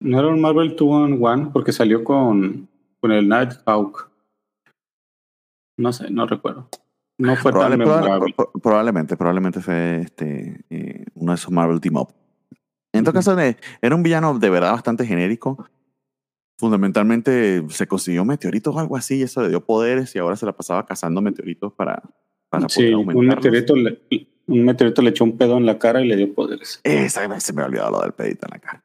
No era un Marvel 2 on 1 porque salió con, con el Nighthawk. No sé, no recuerdo. No fue tan memorable. probablemente, probablemente fue este, eh, uno de esos Marvel Team Up. En todo caso, era un villano de verdad bastante genérico. Fundamentalmente se consiguió meteoritos o algo así y eso le dio poderes y ahora se la pasaba cazando meteoritos para, para sí, poder un meteorito, le, un meteorito le echó un pedo en la cara y le dio poderes. Esa, se me ha olvidado lo del pedito en la cara.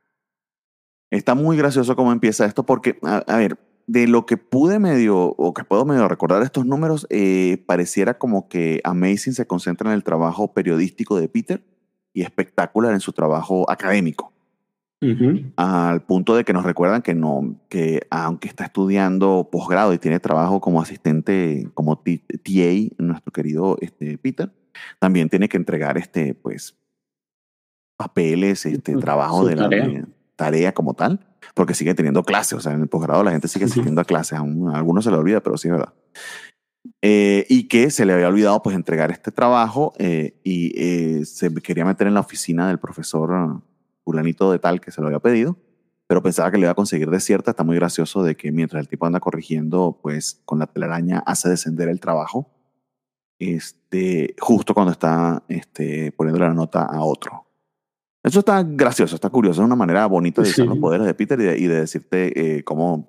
Está muy gracioso cómo empieza esto porque, a ver, de lo que pude medio, o que puedo medio recordar estos números, eh, pareciera como que Amazing se concentra en el trabajo periodístico de Peter y espectacular en su trabajo académico. Al punto de que nos recuerdan que no, que aunque está estudiando posgrado y tiene trabajo como asistente, como TA, nuestro querido este, Peter, también tiene que entregar este, pues, papeles, este, trabajo de la tarea. como tal porque sigue teniendo clases, o sea, en el posgrado la gente sigue asistiendo a clases, a, algunos se le olvida, pero sí es verdad. Eh, y que se le había olvidado pues entregar este trabajo eh, y eh, se quería meter en la oficina del profesor fulanito de tal que se lo había pedido, pero pensaba que le iba a conseguir de cierta. Está muy gracioso de que mientras el tipo anda corrigiendo, pues con la telaraña hace descender el trabajo, este, justo cuando está este, poniendo la nota a otro. Eso está gracioso, está curioso. Es una manera bonita de usar los poderes de Peter y de, decirte eh, cómo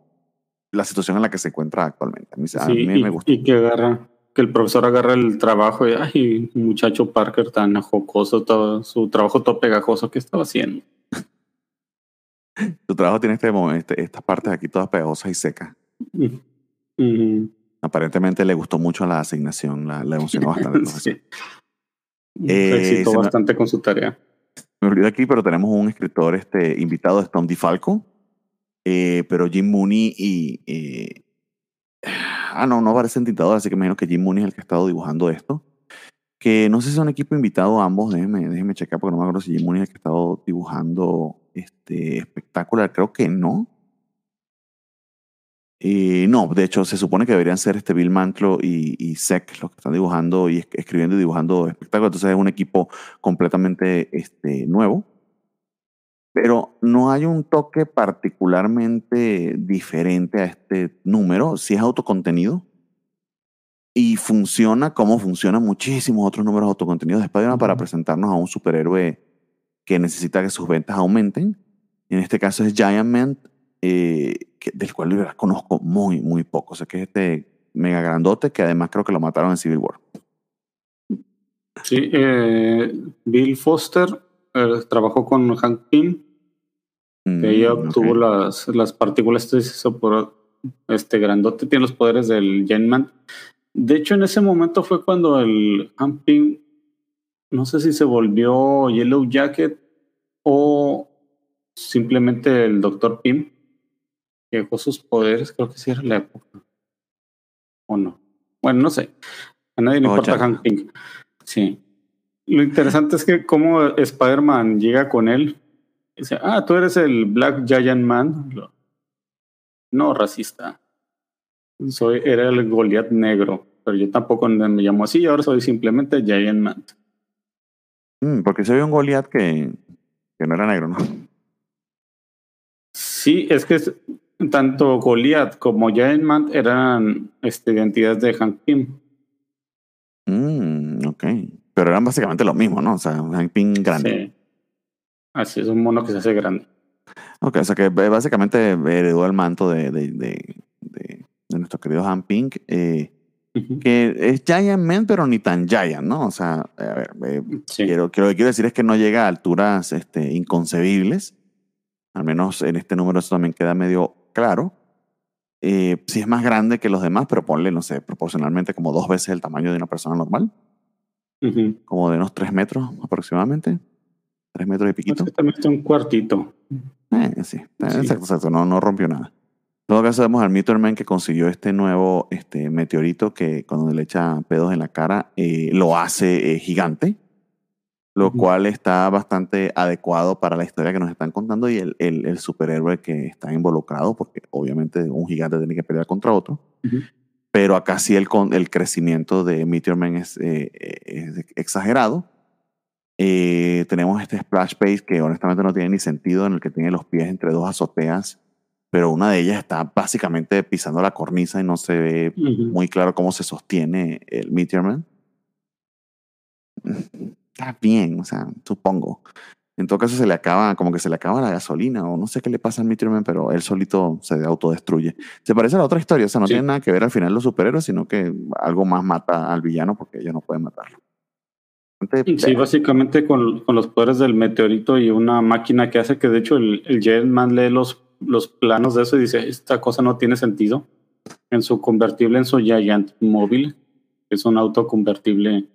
la situación en la que se encuentra actualmente. A mí, me gusta. Y que agarra, que el profesor agarra el trabajo y, ay, muchacho Parker tan jocoso, todo, su trabajo todo pegajoso que estaba haciendo. Su trabajo tiene este, este, estas partes aquí todas pegajosas y secas. Aparentemente le gustó mucho la asignación, la, emocionó bastante. sí. Eh, bastante con su tarea me olvidé aquí, pero tenemos un escritor este, invitado, es Tom DiFalco, eh, pero Jim Mooney y... Eh, ah, no, no parece tintador, así que me imagino que Jim Mooney es el que ha estado dibujando esto. Que no sé si son equipo invitado ambos, déjenme, checar porque no me acuerdo si Jim Mooney es el que ha estado dibujando este espectacular, creo que no. Eh, no, de hecho, se supone que deberían ser este Bill Mantlo y, y los que están dibujando y escribiendo y dibujando espectáculos. Entonces es un equipo completamente este, nuevo. Pero no hay un toque particularmente diferente a este número. Si es autocontenido y funciona como funcionan muchísimos otros números autocontenidos de Spider-Man para presentarnos a un superhéroe que necesita que sus ventas aumenten. En este caso es Giant Man, eh, del cual conozco muy, muy poco. O sea, que es este mega grandote que además creo que lo mataron en Civil War. Sí, eh, Bill Foster eh, trabajó con Hank Pym, que ella mm, obtuvo las, las partículas por este grandote, tiene los poderes del Man. De hecho, en ese momento fue cuando el Pym, no sé si se volvió Yellow Jacket o simplemente el Dr. Pym dejó sus poderes, creo que sí era la época. ¿O no? Bueno, no sé. A nadie le oh, importa Hank Pink. Sí. Lo interesante es que como Spider-Man llega con él dice, ah, tú eres el Black Giant Man. No, racista. Soy, era el Goliath negro, pero yo tampoco me llamo así, ahora soy simplemente Giant Man. Mm, porque soy un Goliath que, que no era negro, ¿no? Sí, es que tanto Goliath como Giant Man eran este, identidades de Hank Pym. Mm, ok. Pero eran básicamente lo mismo, ¿no? O sea, Hank Pym grande. Sí. Así es, un mono que se hace grande. Ok, o sea que básicamente heredó el manto de, de, de, de, nuestro querido Hank Pink. Eh, que es Giant Man, pero ni tan Giant, ¿no? O sea, a ver, eh, quiero, lo que quiero decir es que no llega a alturas este, inconcebibles. Al menos en este número eso también queda medio claro. Eh, si es más grande que los demás, pero ponle, no sé, proporcionalmente como dos veces el tamaño de una persona normal. Ujú. como de unos 3 metros aproximadamente. 3 metros y piquito. Está un cuartito. Eh, sí, eh, Sí. exacto, exacto, no, no rompió nada. En todo caso, vemos al Meteorman que consiguió este nuevo este, meteorito que cuando le echa pedos en la cara eh, lo hace eh, gigante, lo Ujú. cual está bastante adecuado para la historia que nos están contando y el, el- el superhéroe que está involucrado, porque obviamente un gigante tiene que pelear contra otro. Ujú. Pero acá sí el, el crecimiento de Meteorman es, eh, es exagerado. Eh, tenemos este splash page que honestamente no tiene ni sentido, en el que tiene los pies entre dos azoteas, pero una de ellas está básicamente pisando la cornisa y no se ve muy claro cómo se sostiene el Meteorman. Está bien, o sea, supongo. En todo caso se le acaba, como que se le acaba la gasolina o no sé qué le pasa al Meteorman, pero él solito se autodestruye. Se parece a la otra historia, o sea, no Sí. tiene nada que ver al final los superhéroes, sino que algo más mata al villano porque ellos no pueden matarlo. Sí, básicamente con, con los poderes del meteorito y una máquina que hace que de hecho el, el Jetman lee los, los planos de eso y dice, esta cosa no tiene sentido. En su convertible, en su Giant móvil, que es un auto convertible,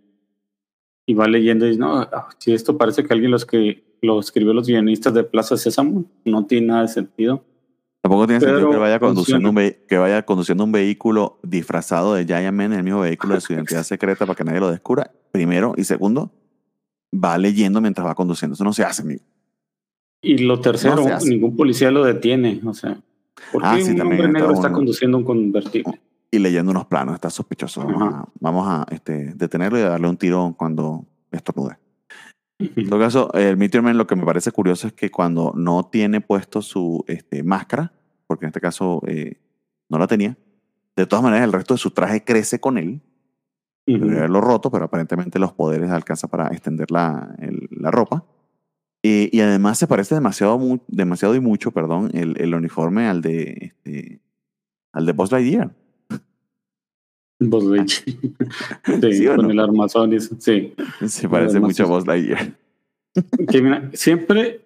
y va leyendo y dice, no, ah, si esto parece que alguien los que lo escribió los guionistas de Plaza Sésamo, no tiene nada de sentido. Tampoco tiene sentido que vaya, conduciendo un que vaya conduciendo un vehículo disfrazado de Giant Man, el mismo vehículo de su identidad secreta para que nadie lo descubra. Primero. Y segundo, va leyendo mientras va conduciendo. Eso no se hace, amigo. Y lo tercero, No ningún policía lo detiene. O sea, ¿por qué Ah, sí, un está negro está conduciendo un convertible? Y leyendo unos planos. Está sospechoso. Vamos Ajá. a, vamos a este, detenerlo y a darle un tiro cuando estornude. En todo caso, el Meteor Man lo que me parece curioso es que cuando no tiene puesto su este, máscara, porque en este caso eh, no la tenía, de todas maneras el resto de su traje crece con él. Ujú. Debería haberlo roto, pero aparentemente los poderes alcanza para extender la, el- la ropa. Eh, y además se parece demasiado, demasiado y mucho, perdón, el, el uniforme al de, este, al de Buzz Lightyear. Lightyear. Sí, ¿Sí con no? el armazón y eso, sí. Se parece mucho a Buzz Lightyear. Que mira, siempre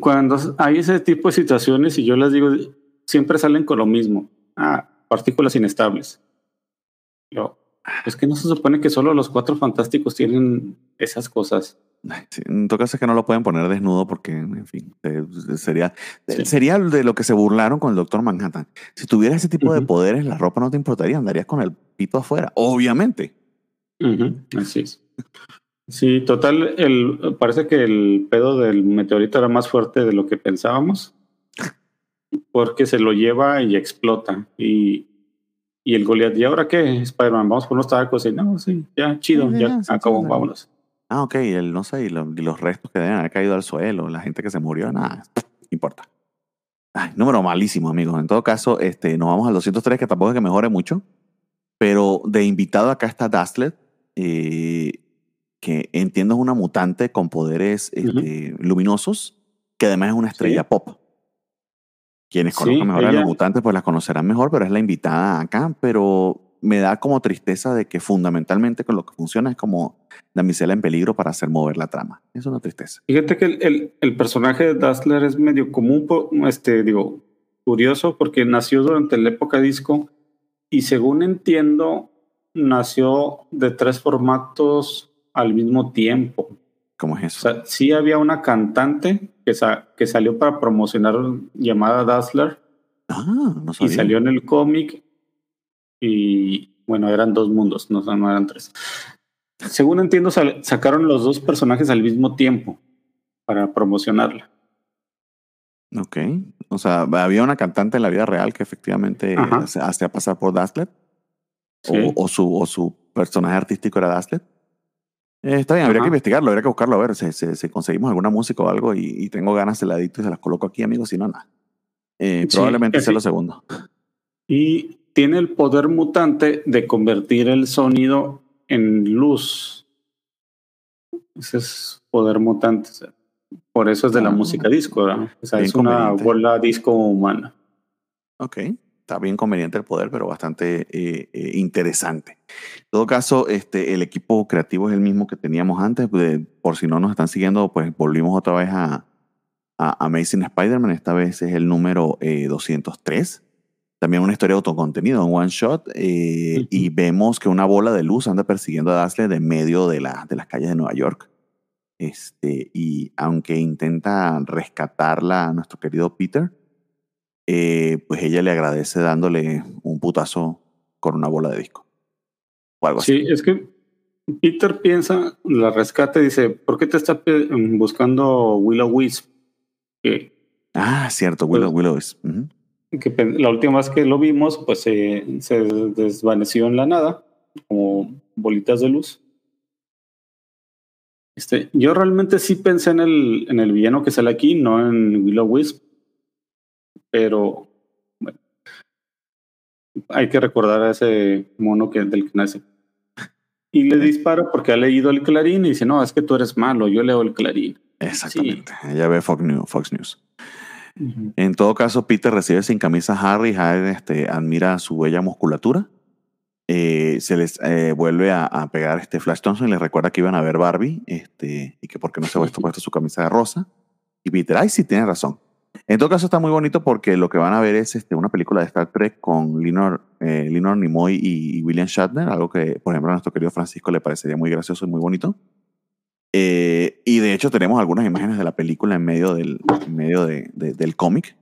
cuando hay ese tipo de situaciones y yo les digo, siempre salen con lo mismo. Ah, partículas inestables. Yo, es que no se supone que solo los cuatro fantásticos tienen esas cosas. En todo caso es que no lo pueden poner desnudo porque, en fin, eh, sería, Sí. sería de lo que se burlaron con el Doctor Manhattan. Si tuvieras ese tipo de poderes, la ropa no te importaría, andarías con el pito afuera, obviamente. Ujú, Así es. Sí, total, el, parece que el pedo del meteorito era más fuerte de lo que pensábamos, porque se lo lleva y explota. Y, y el Goliath, ¿y ahora qué, Spider-Man? ¿Vamos por unos tacos? Y no, sí, ya, chido, Sí, ya, ya, sí, acabó, vámonos. Ah, ok, el, no sé, y, lo- y los restos que deben haber caído al suelo, la gente que se murió, nada, no importa. Ay, número malísimo, amigos. En todo caso, este, nos vamos al 203, que tampoco es que mejore mucho, pero de invitado acá está Dazzler, eh, que entiendo es una mutante con poderes Ujú. este, luminosos, que además es una estrella pop. Quienes Sí, conozcan mejor a los ella- mutantes, pues las conocerán mejor, pero es la invitada acá, pero me da como tristeza de que fundamentalmente con lo que funciona es como damisela en peligro para hacer mover la trama. Es una tristeza. Fíjate que el, el- el personaje de Dazzler es medio común, este, digo, curioso, porque nació durante la época disco y según entiendo, nació de tres formatos al mismo tiempo. ¿Cómo es O eso? sea, sí había una cantante que, sa- que salió para promocionar llamada Dazzler ah, no y sabía. salió en el cómic y bueno, eran dos mundos, no, no eran tres. Según entiendo, sacaron los dos personajes al mismo tiempo para promocionarla. Ok. O sea, había una cantante en la vida real que efectivamente se hacía pasar por Dazzlet. Sí. O, o su, o su personaje artístico era Dazzlet. Eh, está bien, habría Ajá. que investigarlo, habría que buscarlo a ver si, si- si conseguimos alguna música o algo y, y tengo ganas de la edito y se las coloco aquí, amigos, si no, nada. Eh, Sí, probablemente sea lo segundo. Y tiene el poder mutante de convertir el sonido en luz. Ese es poder mutante. o sea, por eso es de la Ah, música disco, ¿verdad? O sea, es una bola disco humana. Ok, está bien conveniente el poder, pero bastante eh, eh, interesante. En todo caso, este, el equipo creativo es el mismo que teníamos antes. de- por si no nos están siguiendo, pues volvimos otra vez a, a Amazing Spider-Man. Esta vez es el número eh, 203. También una historia autocontenida, un one shot, eh, y vemos que una bola de luz anda persiguiendo a Dazzler de medio de, la, de las calles de Nueva York. Este, y aunque intenta rescatarla a nuestro querido Peter, eh, pues ella le agradece dándole un putazo con una bola de disco. O algo sí, es que Peter piensa, la rescata y dice, ¿por qué te está buscando Willow Wisp? ah, cierto, Willow, pues, Willow Wisp. Que la última vez que lo vimos, pues se desvaneció en la nada, como bolitas de luz. Este, yo realmente sí pensé en el, en el villano que sale aquí, no en Willow Wisp. Pero bueno, hay que recordar a ese mono que, del que nace. Y le dispara porque ha leído el clarín y dice, no, es que tú eres malo, yo leo el clarín. Exactamente, ella ve Fox News. Fox News. En todo caso, Peter recibe sin camisa a Harry, Harry este, admira su bella musculatura. Eh, se les eh, vuelve a, pegar este Flash Thompson y les recuerda que iban a ver Barbie este, y que por qué no se ha puesto, su camisa de rosa. Y Peter, ay, sí, tiene razón. En todo caso, está muy bonito porque lo que van a ver es este, una película de Star Trek con Linor, eh, Nimoy y, William Shatner, algo que, por ejemplo, a nuestro querido Francisco le parecería muy gracioso y muy bonito. Eh, y de hecho, tenemos algunas imágenes de la película en medio del, medio de, del cómic.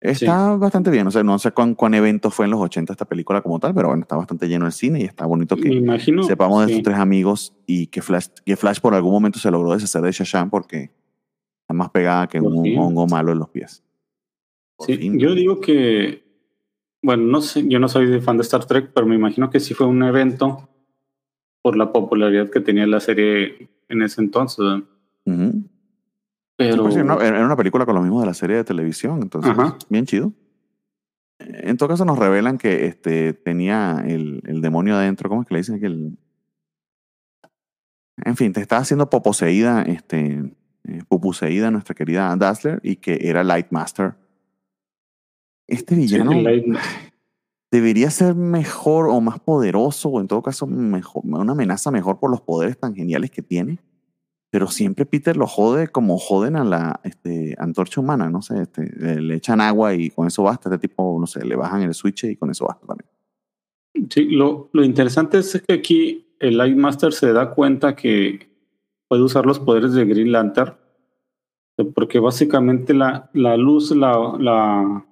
Está bastante bien. O sea, no sé cuán, cuán evento fue en los 80 esta película como tal, pero bueno, está bastante lleno el cine y está bonito que sepamos de estos tres amigos y que Flash, que Flash por algún momento se logró deshacer de Shashan porque Está más pegada que un hongo malo en los pies. sí, yo digo que, bueno, no sé, yo no soy fan de Star Trek, pero me imagino que sí fue un evento por la popularidad que tenía la serie en ese entonces. Pero... Pues era una película con lo mismo de la serie de televisión, entonces, bien chido. En todo caso, nos revelan que este, tenía el, el demonio adentro. ¿Cómo es que le dicen que el. En fin, te estaba haciendo poposeída este, eh, pupuseída, nuestra querida Dazzler, y que era Lightmaster. Este villano debería ser mejor o más poderoso, o en todo caso una amenaza mejor por los poderes tan geniales que tiene. Pero siempre Peter lo jode como joden a la este, antorcha humana, no sé, este, le echan agua y con eso basta. Este tipo, no sé, le bajan el switch y con eso basta también. Sí, lo, lo interesante es que aquí el Lightmaster se da cuenta que puede usar los poderes de Green Lantern, porque básicamente la, la luz la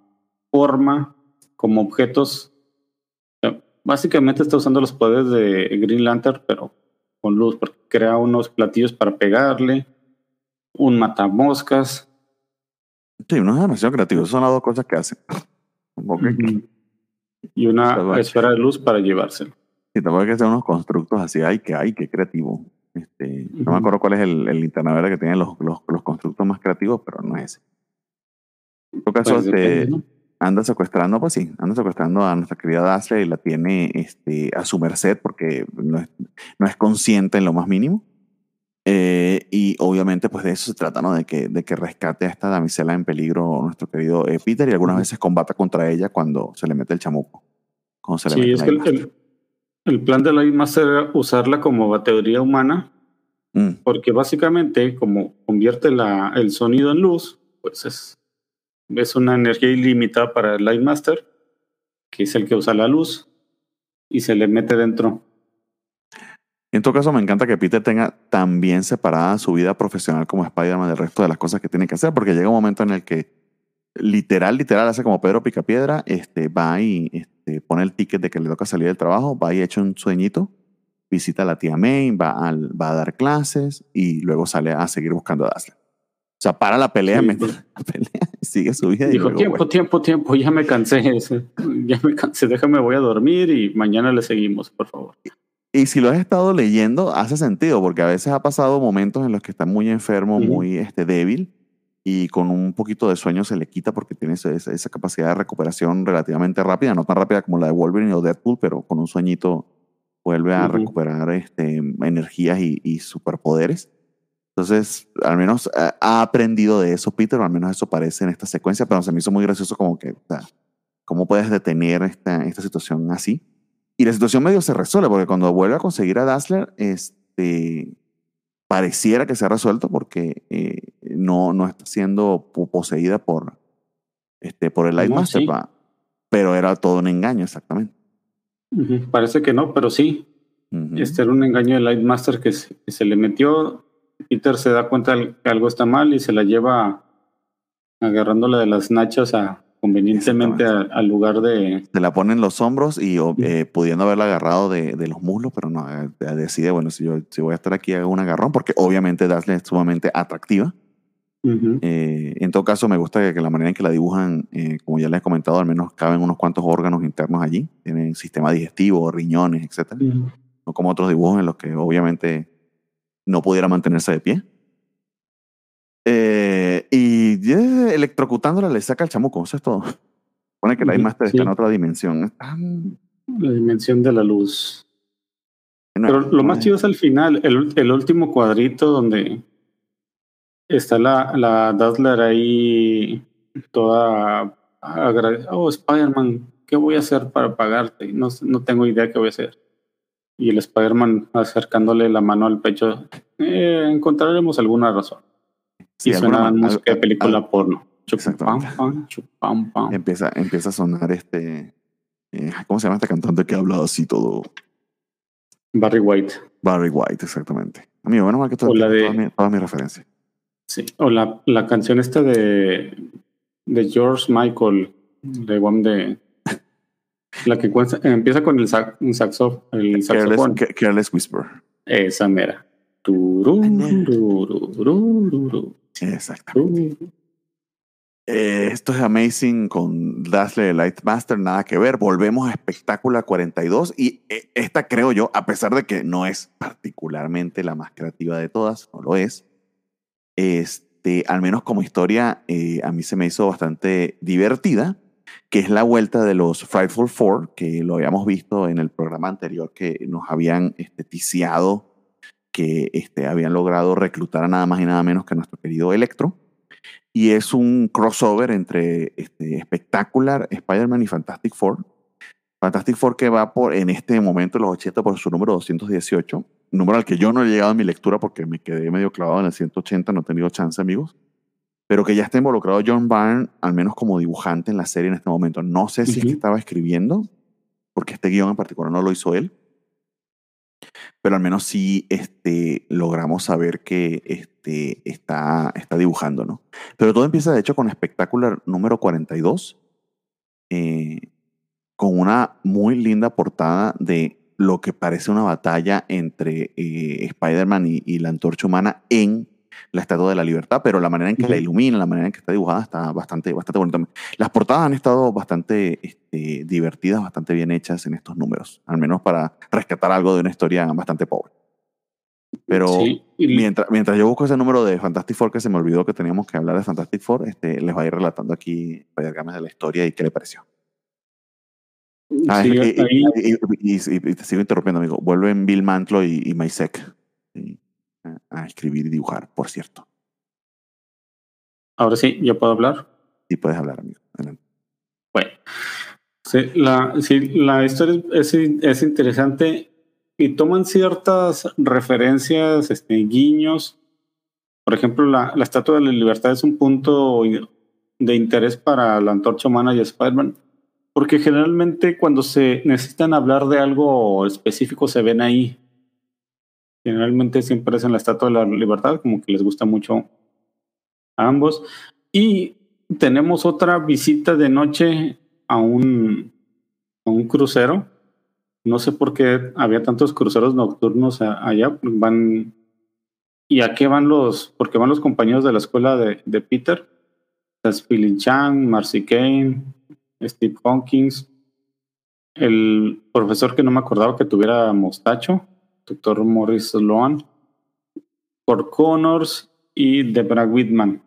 forma como objetos. Básicamente está usando los poderes de Green Lantern, pero con luz, porque crea unos platillos para pegarle, un matamoscas. Sí, no es demasiado creativo, son las dos cosas que hace. Y una esfera de luz para llevárselo. Sí, tampoco hay que hacer unos constructos así, ay, que hay, qué creativo. Este, no me acuerdo cuál es el, el que tiene los, los, los, constructos más creativos, pero no es ese. En todo caso, pues este, anda secuestrando, pues sí, anda secuestrando a nuestra querida Dacia y la tiene este, a su merced porque no es, no es consciente en lo más mínimo. Eh, y obviamente, pues de eso se trata, ¿no? De que, de que rescate a esta damisela en peligro nuestro querido eh, Peter y algunas veces combata contra ella cuando se le mete el chamuco. sí, es que el, el plan de la Master era usarla como batería humana, mm. porque básicamente como convierte la, el sonido en luz, pues es, es una energía ilimitada para el Light Master, que es el que usa la luz, y se le mete dentro. En todo caso, me encanta que Peter tenga tan bien separada su vida profesional como Spider-Man del resto de las cosas que tiene que hacer, porque llega un momento en el que literal, literal, hace como Pedro Picapiedra, este, va y este, pone el ticket de que le toca salir del trabajo, va y echa un sueñito, visita a la tía May, va, va a dar clases y luego sale a seguir buscando a Dazzler. O sea, para la pelea, pues. la pelea sigue su vida. Dijo, tiempo, tiempo, tiempo, ya me cansé, ya me cansé, déjame, voy a dormir y mañana le seguimos, por favor. Y si lo has estado leyendo, hace sentido, porque a veces ha pasado momentos en los que está muy enfermo, muy este, débil, y con un poquito de sueño se le quita porque tiene esa, esa, capacidad de recuperación relativamente rápida, no tan rápida como la de Wolverine o Deadpool, pero con un sueñito vuelve a recuperar este, energías y, superpoderes. Entonces, al menos eh, ha aprendido de eso Peter, o al menos eso parece en esta secuencia, pero se me hizo muy gracioso como que, o sea, ¿cómo puedes detener esta, esta situación así? Y la situación medio se resuelve, porque cuando vuelve a conseguir a Dazzler, este, pareciera que se ha resuelto porque eh, no, no está siendo poseída por, este, por el Lightmaster. pero era todo un engaño, exactamente. Parece que no, pero sí. Este era un engaño de Lightmaster que se, que se le metió. Peter se da cuenta que algo está mal y se la lleva agarrándole de las nachas a, convenientemente al lugar de. Se la pone en los hombros y eh, pudiendo haberla agarrado de, de los muslos, pero no, eh, decide, bueno, si yo si voy a estar aquí, hago un agarrón, porque obviamente Dazzle es sumamente atractiva. Eh, en todo caso, me gusta que, que la manera en que la dibujan, eh, como ya les he comentado, al menos caben unos cuantos órganos internos allí. Tienen sistema digestivo, riñones, etcétera. ujú. No como otros dibujos en los que obviamente no pudiera mantenerse de pie. Eh, y electrocutándola le saca el chamuco, eso es todo. Pone que la Master sí. está en otra dimensión. Es La dimensión de la luz. no, Pero lo más no, chido es al final, el, el último cuadrito donde está la, la Dazzler ahí toda agradecida. Oh, Spider-Man, ¿qué voy a hacer para pagarte? No, no tengo idea qué voy a hacer. Y el Spider-Man acercándole la mano al pecho. "Eh, encontraremos alguna razón. sí, y suena música de película al- porno. Chupam, pam, chupam, pam. empieza, empieza a sonar este. eh, ¿Cómo se llama este cantante que habla así todo? Barry White. Barry White, exactamente. Amigo, bueno, mal que todo, la de- mis todas mis referencias. Sí. O la, la canción esta de, de George Michael, de One de la que empieza con el, sax, saxo, el Careless, saxofón. Ca- Careless Whisper. Esa mera. Exactamente. Eh, esto es Amazing con Dazzle Lightmaster, nada que ver. Volvemos a Espectacular 42 y eh, esta creo yo, a pesar de que no es particularmente la más creativa de todas, no lo es, este, al menos como historia eh, a mí se me hizo bastante divertida, que es la vuelta de los Frightful Four, que lo habíamos visto en el programa anterior que nos habían este, ticiado que este, habían logrado reclutar a nada más y nada menos que a nuestro querido Electro y es un crossover entre este, Spectacular, Spider-Man y Fantastic Four. Fantastic Four que va por, en este momento, en los 80, por su número 218, número al que yo no he llegado en mi lectura porque me quedé medio clavado en el 180, no he tenido chance, amigos, pero que ya está involucrado John Byrne, al menos como dibujante en la serie en este momento. No sé si es que estaba escribiendo, porque este guion en particular no lo hizo él, pero al menos sí este, logramos saber que este, está, está dibujando, ¿no? Pero todo empieza, de hecho, con Spectacular número 42, eh, con una muy linda portada de lo que parece una batalla entre eh, Spider-Man y, y la antorcha humana en la Estatua de la Libertad, pero la manera en que la Ujú. ilumina, la manera en que está dibujada está bastante, bastante bonita. Las portadas han estado bastante este, divertidas, bastante bien hechas en estos números, al menos para rescatar algo de una historia bastante pobre. Pero Sí, mientras, mientras yo busco ese número de Fantastic Four, que se me olvidó que teníamos que hablar de Fantastic Four, este, les voy a ir relatando aquí Games de la historia y qué le pareció. Ah, sí, y, y- y- y- te sigo interrumpiendo, amigo. Vuelven Bill Mantlo y, y Maisek a- escribir y dibujar, por cierto. ahora sí, ya puedo hablar. Sí puedes hablar, amigo. Adelante. Bueno, sí, la, sí, la historia es, es interesante y toman ciertas referencias, este, guiños. Por ejemplo, la, la Estatua de la Libertad es un punto de interés para la Antorcha Humana y Spider-Man, porque generalmente cuando se necesitan hablar de algo específico se ven ahí. Generalmente siempre es en la Estatua de la Libertad, como que les gusta mucho a ambos. Y tenemos otra visita de noche a un, a un crucero. No sé por qué había tantos cruceros nocturnos allá. Van. ¿Y a qué van los? Porque van los compañeros de la escuela de, de Peter. Billy Chang, Marcy Kane, Steve Hawkins, el profesor que no me acordaba que tuviera mostacho, doctor Morris Sloan, Cor Connors y Debra Whitman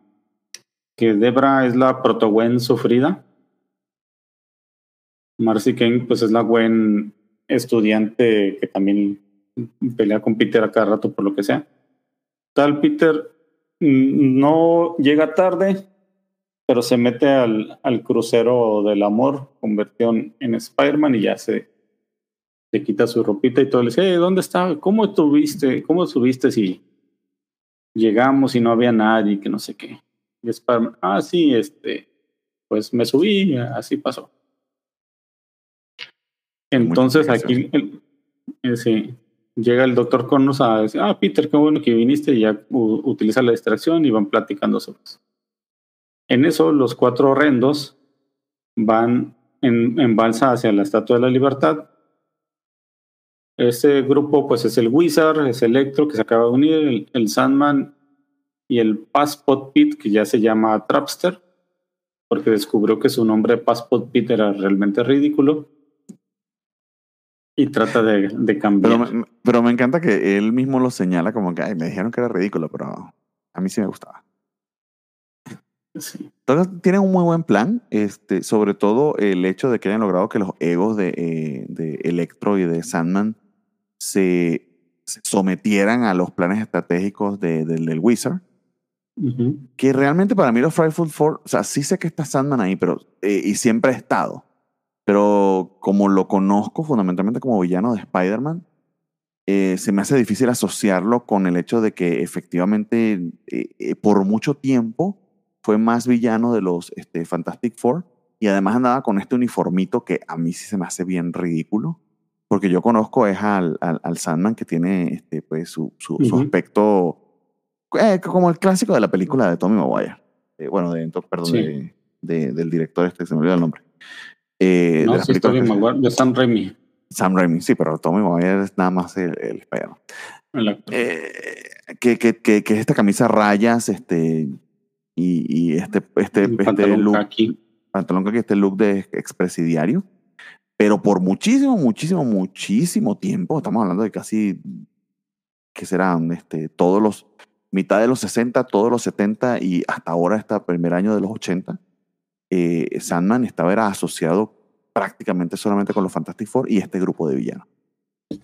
que Debra es la proto-Gwen sufrida. Marcy Kane, pues es la Gwen estudiante que también pelea con Peter a cada rato por lo que sea. Tal Peter mm, no llega tarde, pero se mete al, al crucero del amor, convirtió en, en Spider-Man y ya se, se quita su ropita y todo. Le dice, "Hey, ¿dónde está? ¿Cómo estuviste? ¿Cómo subiste si llegamos y no había nadie? Que no sé qué. Y Spider-Man, ah, sí, este, pues me subí, así pasó. Entonces aquí el- eh, llega el doctor Connors a decir, ah, Peter, qué bueno que viniste y ya u- utiliza la distracción y van platicando sobre eso. En eso, los cuatro horrendos van en, en balsa hacia la Estatua de la Libertad. Este grupo, pues, es el Wizard, es Electro, que se acaba de unir, el, el Sandman y el Passport Pit, que ya se llama Trapster, porque descubrió que su nombre Passport Pit era realmente ridículo. Y trata de, de cambiar. Pero me, pero me encanta que él mismo lo señala como que, ay, me dijeron que era ridículo, pero a mí sí me gustaba. Sí. Entonces, tienen un muy buen plan, este, sobre todo el hecho de que hayan logrado que los egos de, eh, de Electro y de Sandman se, se sometieran a los planes estratégicos de- del- del Wizard. Que realmente para mí los Frightful Four, o sea, sí sé que está Sandman ahí, pero, eh, y siempre ha estado. Pero como lo conozco fundamentalmente como villano de Spider-Man, eh, se me hace difícil asociarlo con el hecho de que efectivamente eh, por mucho tiempo fue más villano de los este, Fantastic Four y además andaba con este uniformito que a mí sí se me hace bien ridículo. Porque yo conozco es al, al, al Sandman que tiene este, pues, su, su, su Ujú. aspecto eh, como el clásico de la película de Tommy Maguire. Eh, bueno, de, perdón, Sí. de, de- del director este, se me olvidó el nombre. Eh, No, de sí, que- Maguire, de Sam Raimi. Sam Raimi, sí, pero Tommy Maguire es nada más el, el actor. Eh, que, que, que, que es esta camisa a rayas este, y, y este, este, este pantalón look, pantalón que este look de expresidiario. Pero por muchísimo, muchísimo, muchísimo tiempo, estamos hablando de casi, que serán este, todos los, mitad de los 60, todos los 70 y hasta ahora, hasta el primer año de los 80, eh, Sandman estaba era asociado prácticamente solamente con los Fantastic Four y este grupo de villanos.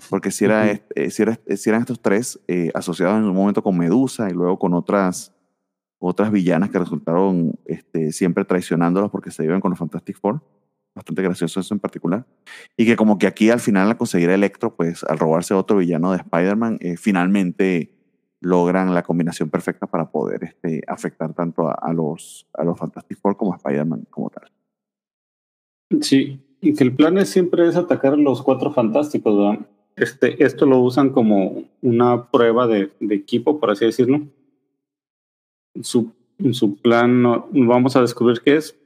Porque si, era eh, si, era- si eran estos tres eh, asociados en un momento con Medusa y luego con otras, otras villanas que resultaron este, siempre traicionándolos porque se iban con los Fantastic Four. Bastante gracioso eso en particular. Y que como que aquí al final al conseguir Electro, pues al robarse otro villano de Spider-Man, eh, finalmente logran la combinación perfecta para poder este, afectar tanto a, a los, a los Fantastic Four como a Spider-Man como tal. Sí, y que el plan es siempre es atacar a los cuatro fantásticos, ¿verdad? Este, esto lo usan como una prueba de, de equipo, por así decirlo. Su, su plan, no- vamos a descubrir qué es.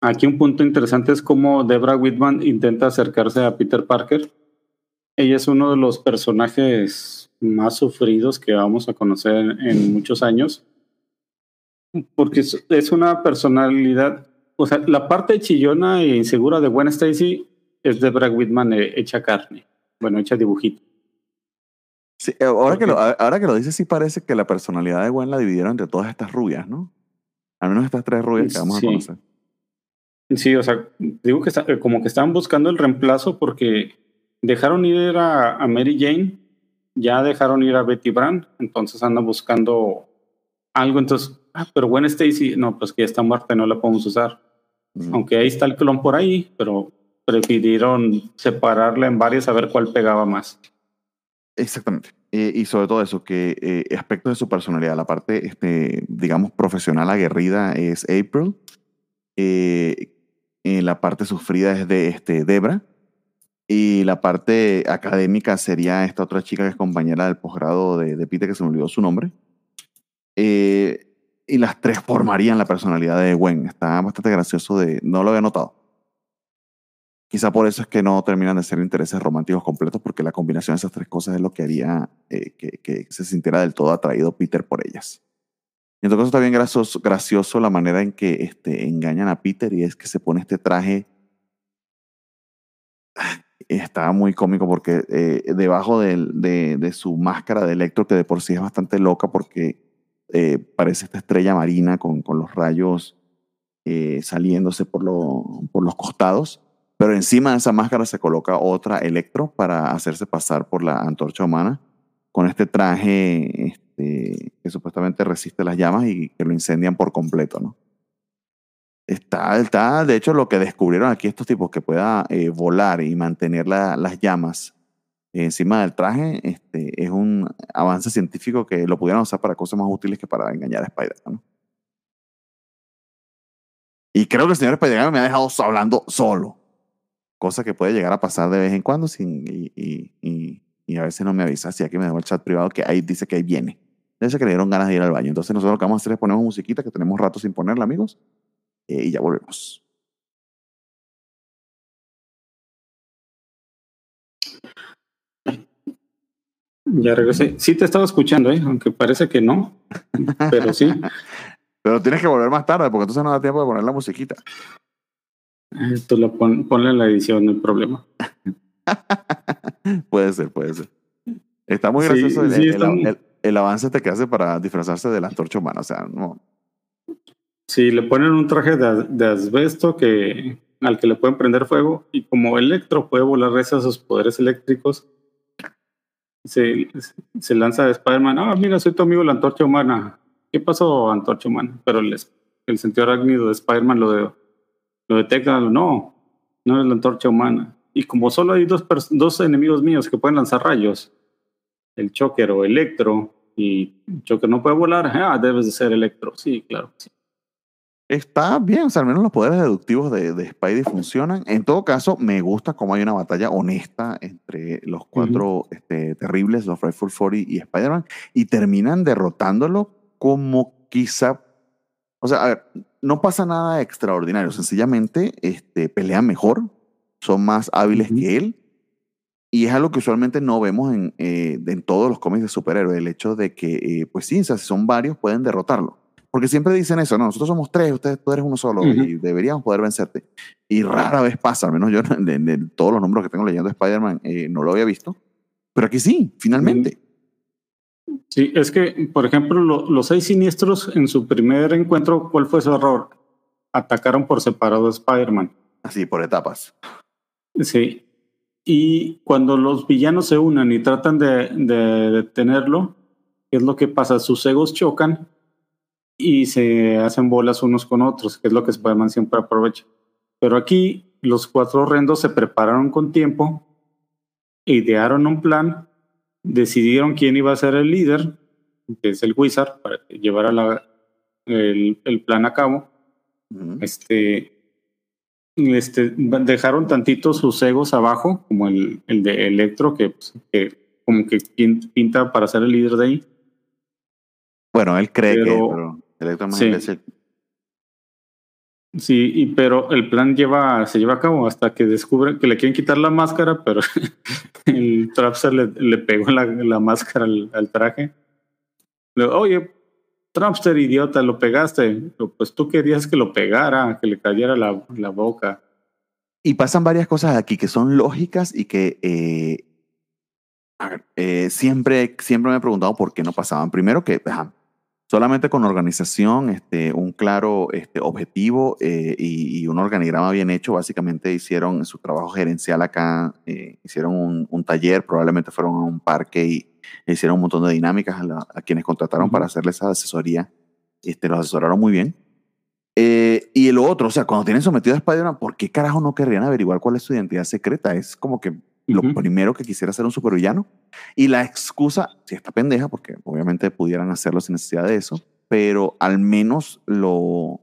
Aquí un punto interesante es cómo Debra Whitman intenta acercarse a Peter Parker. Ella es uno de los personajes más sufridos que vamos a conocer en, muchos años. Porque es, una personalidad o sea, la parte chillona e insegura de Gwen Stacy es de Brad Whitman hecha carne. Bueno, hecha dibujito. Sí, eh, ahora, que lo, ahora que lo dices, sí parece que la personalidad de Gwen la dividieron entre todas estas rubias, ¿no? Al menos estas tres rubias que vamos Sí. a conocer. Sí, o sea, digo que está- como que estaban buscando el reemplazo porque dejaron ir a, a Mary Jane, ya dejaron ir a Betty Brand, entonces andan buscando algo. Entonces, ah, pero Gwen Stacy, no, pues que ya está muerta, no la podemos usar. Aunque ahí está el clon por ahí, pero prefirieron separarla en varias a ver cuál pegaba más. Exactamente. Eh, y sobre todo eso, que eh, aspectos de su personalidad, la parte, este, digamos, profesional aguerrida es April. Eh, eh, la parte sufrida es de este, Debra. Y la parte académica sería esta otra chica que es compañera del posgrado de, Peter, que se me olvidó su nombre. Eh, y las tres formarían la personalidad de Gwen. Está bastante gracioso de... No lo había notado. Quizá por eso es que no terminan de ser intereses románticos completos, porque la combinación de esas tres cosas es lo que haría eh, que, que se sintiera del todo atraído Peter por ellas. Y en todo caso está bien gracioso, gracioso la manera en que este, engañan a Peter y es que se pone este traje. Está muy cómico porque eh, debajo del- de, de su máscara de Electro, que de por sí es bastante loca porque eh, parece esta estrella marina con, con los rayos eh, saliéndose por, lo- por los costados, pero encima de esa máscara se coloca otra Electro para hacerse pasar por la antorcha humana con este traje este, que supuestamente resiste las llamas y que lo incendian por completo, ¿no? Está, está, de hecho, lo que descubrieron aquí estos tipos que pueda eh, volar y mantener la- las llamas encima del traje, este, es un avance científico que lo pudieran usar para cosas más útiles que para engañar a Spider-Man. Y creo que el señor Spider-Man me ha dejado hablando solo. cosa que puede llegar a pasar de vez en cuando y, a veces no me avisa, así que me dejó el chat privado que ahí dice que ahí viene. Debe que le dieron ganas de ir al baño. Entonces nosotros lo que vamos a hacer es ponemos musiquita que tenemos rato sin ponerla, amigos, eh, y ya volvemos. Ya regresé. Sí te estaba escuchando, ¿eh? aunque parece que no, pero sí. Pero tienes que volver más tarde porque entonces no da tiempo de poner la musiquita. Esto lo pon, ponle en la edición, no hay problema. puede ser, puede ser. Está muy Sí, gracioso el, sí, el- está muy- el- avance este que hace para disfrazarse de la antorcha humana. O sea, no. Sí, le ponen un traje de, de asbesto que, al que le pueden prender fuego y como Electro puede volar gracias a sus poderes eléctricos, se, se lanza de Spider-Man. Ah, mira, soy tu amigo la antorcha humana. ¿Qué pasó, antorcha humana? Pero el, el sentido arácnido de Spider-Man lo, de- lo detecta. No, no es la antorcha humana. Y como solo hay dos, dos enemigos míos que pueden lanzar rayos, el Choker o Electro, y Choker no puede volar, ah, debes de ser Electro. Sí, claro. sí. Está bien, o sea, al menos los poderes deductivos de, de Spidey funcionan. En todo caso, me gusta cómo hay una batalla honesta entre los cuatro este, terribles, los Frightful 40 y Spider-Man, y terminan derrotándolo como quizá. O sea, a ver, no pasa nada extraordinario, sencillamente este, pelean mejor, son más hábiles que él, y es algo que usualmente no vemos en, eh, en todos los cómics de superhéroes, el hecho de que, eh, pues sí, o sea, si son varios, pueden derrotarlo. Porque siempre dicen eso, no, nosotros somos tres, ustedes, tú eres uno solo Ujú. y deberíamos poder vencerte. Y rara vez pasa, al menos yo de, de todos los números que tengo leyendo de Spider-Man eh, no lo había visto. Pero aquí sí, finalmente. Sí, es que, por ejemplo, lo- los seis siniestros en su primer encuentro, ¿cuál fue su error? Atacaron por separado a Spider-Man. Así, por etapas. Sí. Y cuando los villanos se unen y tratan de, de detenerlo, ¿qué es lo que pasa? Sus egos chocan y se hacen bolas unos con otros, que es lo que Spider-Man siempre aprovecha. Pero aquí los cuatro horrendos se prepararon con tiempo, idearon un plan, decidieron quién iba a ser el líder, que es el Wizard, para la- el, el plan a cabo este, este, dejaron tantito sus egos abajo, como el, el de Electro, que, pues, que como que pin- pinta para ser el líder de ahí. Bueno, él cree que, Pero- pero Electro es más sí. imbécil. Sí, y, pero el plan lleva, se lleva a cabo hasta que descubren que le quieren quitar la máscara, pero el Trapster le, le pegó la, la máscara al, al traje. Oye, Trapster, idiota, lo pegaste. Pues tú querías que lo pegara, que le cayera la, la boca. Y pasan varias cosas aquí que son lógicas y que eh, eh, siempre, siempre me he preguntado por qué no pasaban. Primero que ajá, solamente con organización, este, un claro este, objetivo eh, y, y un organigrama bien hecho, básicamente hicieron su trabajo gerencial acá, eh, hicieron un, un taller, probablemente fueron a un parque y hicieron un montón de dinámicas a, la- a quienes contrataron Ujú. para hacerles esa asesoría. Este, los asesoraron muy bien. Eh, y el otro, o sea, cuando tienen sometido a Spider-Man, ¿por qué carajo no querrían averiguar cuál es su identidad secreta? Es como que lo Ujú. primero que quisiera ser un supervillano. Y la excusa, si está pendeja, porque obviamente pudieran hacerlo sin necesidad de eso, pero al menos lo.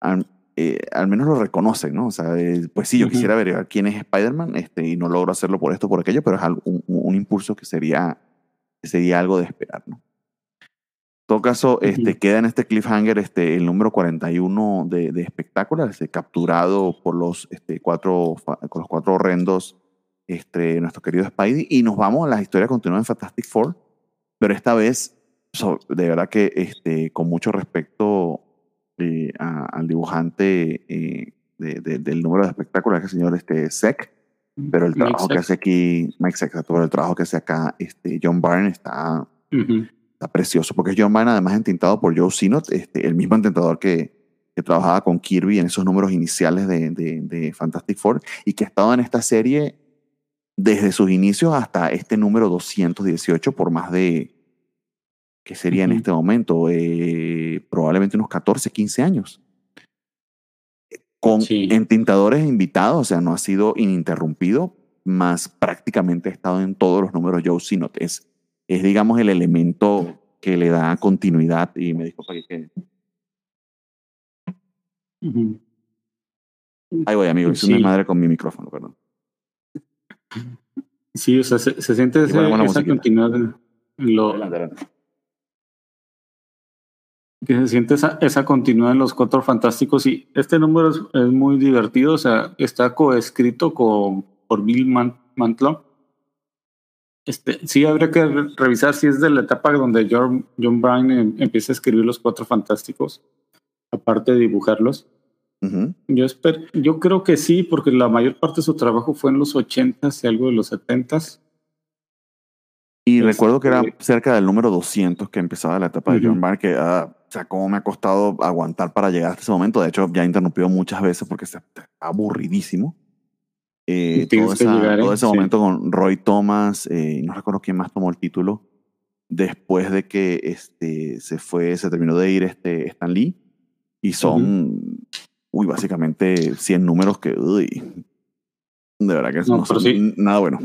Al, eh, al menos lo reconocen, ¿no? O sea, eh, pues sí, yo Ujú. quisiera averiguar quién es Spider-Man este, y no logro hacerlo por esto por aquello, pero es algo- un, un impulso que sería, sería algo de esperar, ¿no? En todo caso, este, Ujú. queda en este cliffhanger este, el número 41 de, de espectáculo, este, capturado por los, este, cuatro, con los cuatro horrendos, este, nuestro querido Spidey, y nos vamos, la historia continúa en Fantastic Four, pero esta vez, so- de verdad que este, con mucho respecto eh, a- al dibujante eh, de- de- del número de espectáculo, que el señor este, Sec, pero el Mike trabajo que Sachs. hace aquí, Mike Sec, pero el trabajo que hace acá este, John Byrne está Ujú. está precioso, porque John Byrne además entintado por Joe Sinot, este, el mismo entintador que, que trabajaba con Kirby en esos números iniciales de, de, de Fantastic Four y que ha estado en esta serie desde sus inicios hasta este número 218 por más de, ¿qué sería en este momento? Eh, probablemente unos 14, 15 años. Con Sí. entintadores invitados, o sea, no ha sido ininterrumpido, más prácticamente ha estado en todos los números Joe Sinot. Es, es digamos, el elemento que le da continuidad. Y me disculpa que- que. Ahí voy, amigo. Hice Sí. una madre con mi micrófono, perdón. Sí, o sea, se, se siente esa musiquita. continuidad en lo, Adelante, adelante. Que se siente esa, esa continuidad en los cuatro fantásticos y este número es, es muy divertido, o sea, está coescrito con, por Bill Man- Mantlo. Este, sí, habría que re- revisar si es de la etapa donde John, John Byrne em- empieza a escribir los cuatro fantásticos, aparte de dibujarlos. Yo, espero, yo creo que sí, porque la mayor parte de su trabajo fue en los 80s y algo de los 70s. Y Este- recuerdo que era cerca del número 200 que empezaba la etapa de. John Byrne, que, ah, sea, cómo me ha costado aguantar para llegar hasta ese momento. De hecho, ya he interrumpido muchas veces porque está aburridísimo. Eh, todo esa- llegar, ¿eh? todo ese Sí. momento con Roy Thomas, eh, no recuerdo quién más tomó el título, después de que este, se fue, se terminó de ir este Stan Lee, y son, uy, básicamente 100 números que, uy, de verdad que No, no, son sí. nada bueno.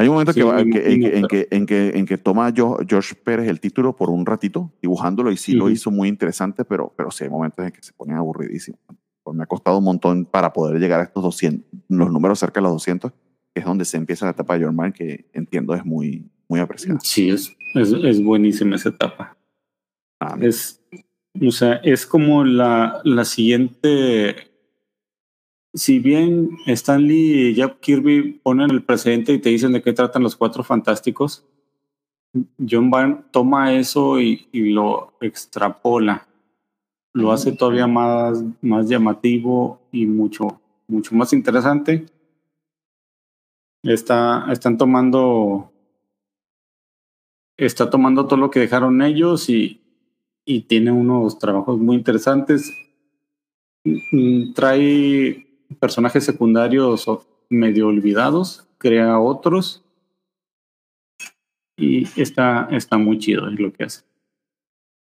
Hay un momento Sí, que, va- en, que, en, que, en, que, en que toma George Pérez el título por un ratito, dibujándolo, y sí lo Ujú. hizo muy interesante, pero, pero sí hay momentos en que se pone aburridísimo. Pues me ha costado un montón para poder llegar a estos 200, los números cerca de los 200, que es donde se empieza la etapa de Byrne, que entiendo es muy, muy apreciada. Sí, es, es, es buenísima esa etapa. Ah, Es, o sea, es como la, la siguiente. Si bien Stan Lee y Jack Kirby ponen el precedente y te dicen de qué tratan los cuatro fantásticos, John Byrne toma eso y, y lo extrapola. Lo hace todavía más, más llamativo y mucho, mucho más interesante. Está, están tomando. Está tomando todo lo que dejaron ellos y, y tiene unos trabajos muy interesantes. Mm, Trae personajes secundarios medio olvidados, crea otros y está, está muy chido es lo que hace.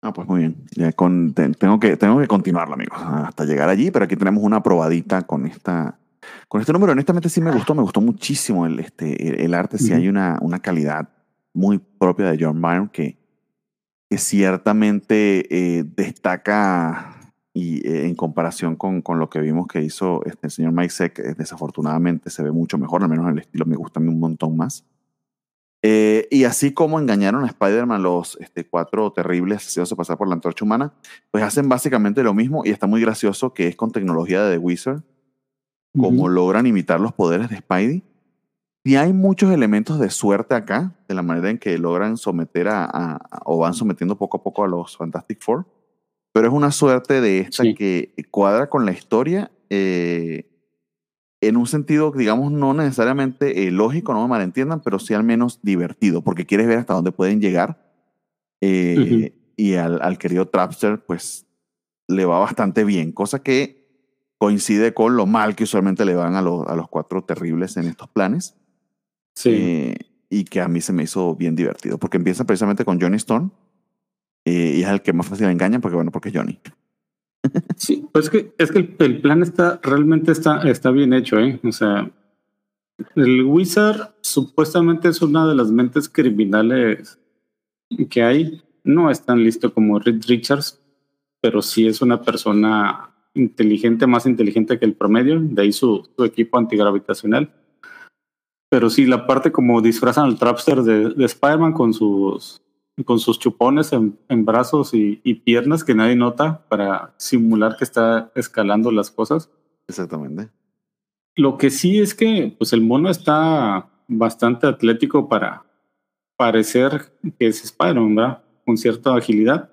Ah, pues muy bien. Ya con, te- tengo, que, tengo que continuarlo, amigos, hasta llegar allí, pero aquí tenemos una probadita con esta. Con este número, honestamente sí me gustó, me gustó muchísimo el, este, el, el arte, sí hay una, una calidad muy propia de John Byrne que, que ciertamente eh, destaca y eh, en comparación con, con lo que vimos que hizo este, el señor Mike Seck, eh, desafortunadamente se ve mucho mejor, al menos el estilo me gusta a mí un montón más. Eh, y así como engañaron a Spider-Man los este, cuatro terribles haciéndose pasar por la antorcha humana, pues hacen básicamente lo mismo y está muy gracioso que es con tecnología de The Wizard, como Ujú. logran imitar los poderes de Spidey. Y hay muchos elementos de suerte acá, de la manera en que logran someter a, a- a- o van sometiendo poco a poco a los Fantastic Four. Pero es una suerte de esta Sí. que cuadra con la historia eh, en un sentido, digamos, no necesariamente eh, lógico, no me malentiendan, pero sí al menos divertido, porque quieres ver hasta dónde pueden llegar. Eh, Y al, al querido Trapster, pues le va bastante bien, cosa que coincide con lo mal que usualmente le van a, los a los cuatro terribles en estos planes. Sí. Eh, y que a mí se me hizo bien divertido, porque empieza precisamente con Johnny Storm y es el que más fácil engañan, porque bueno, porque Johnny. Sí, pues es que, es que el, el plan está realmente está, está bien hecho, ¿eh? O sea, el Wizard supuestamente es una de las mentes criminales que hay. No es tan listo como Reed Richards, pero sí es una persona inteligente, más inteligente que el promedio, de ahí su, su equipo antigravitacional. Pero sí, la parte como disfrazan al Trapster de, de Spider-Man con sus con sus chupones en, en brazos y, y piernas que nadie nota para simular que está escalando las cosas. Exactamente. Lo que sí es que pues el mono está bastante atlético para parecer que es Spider-Man, ¿verdad? Con cierta agilidad.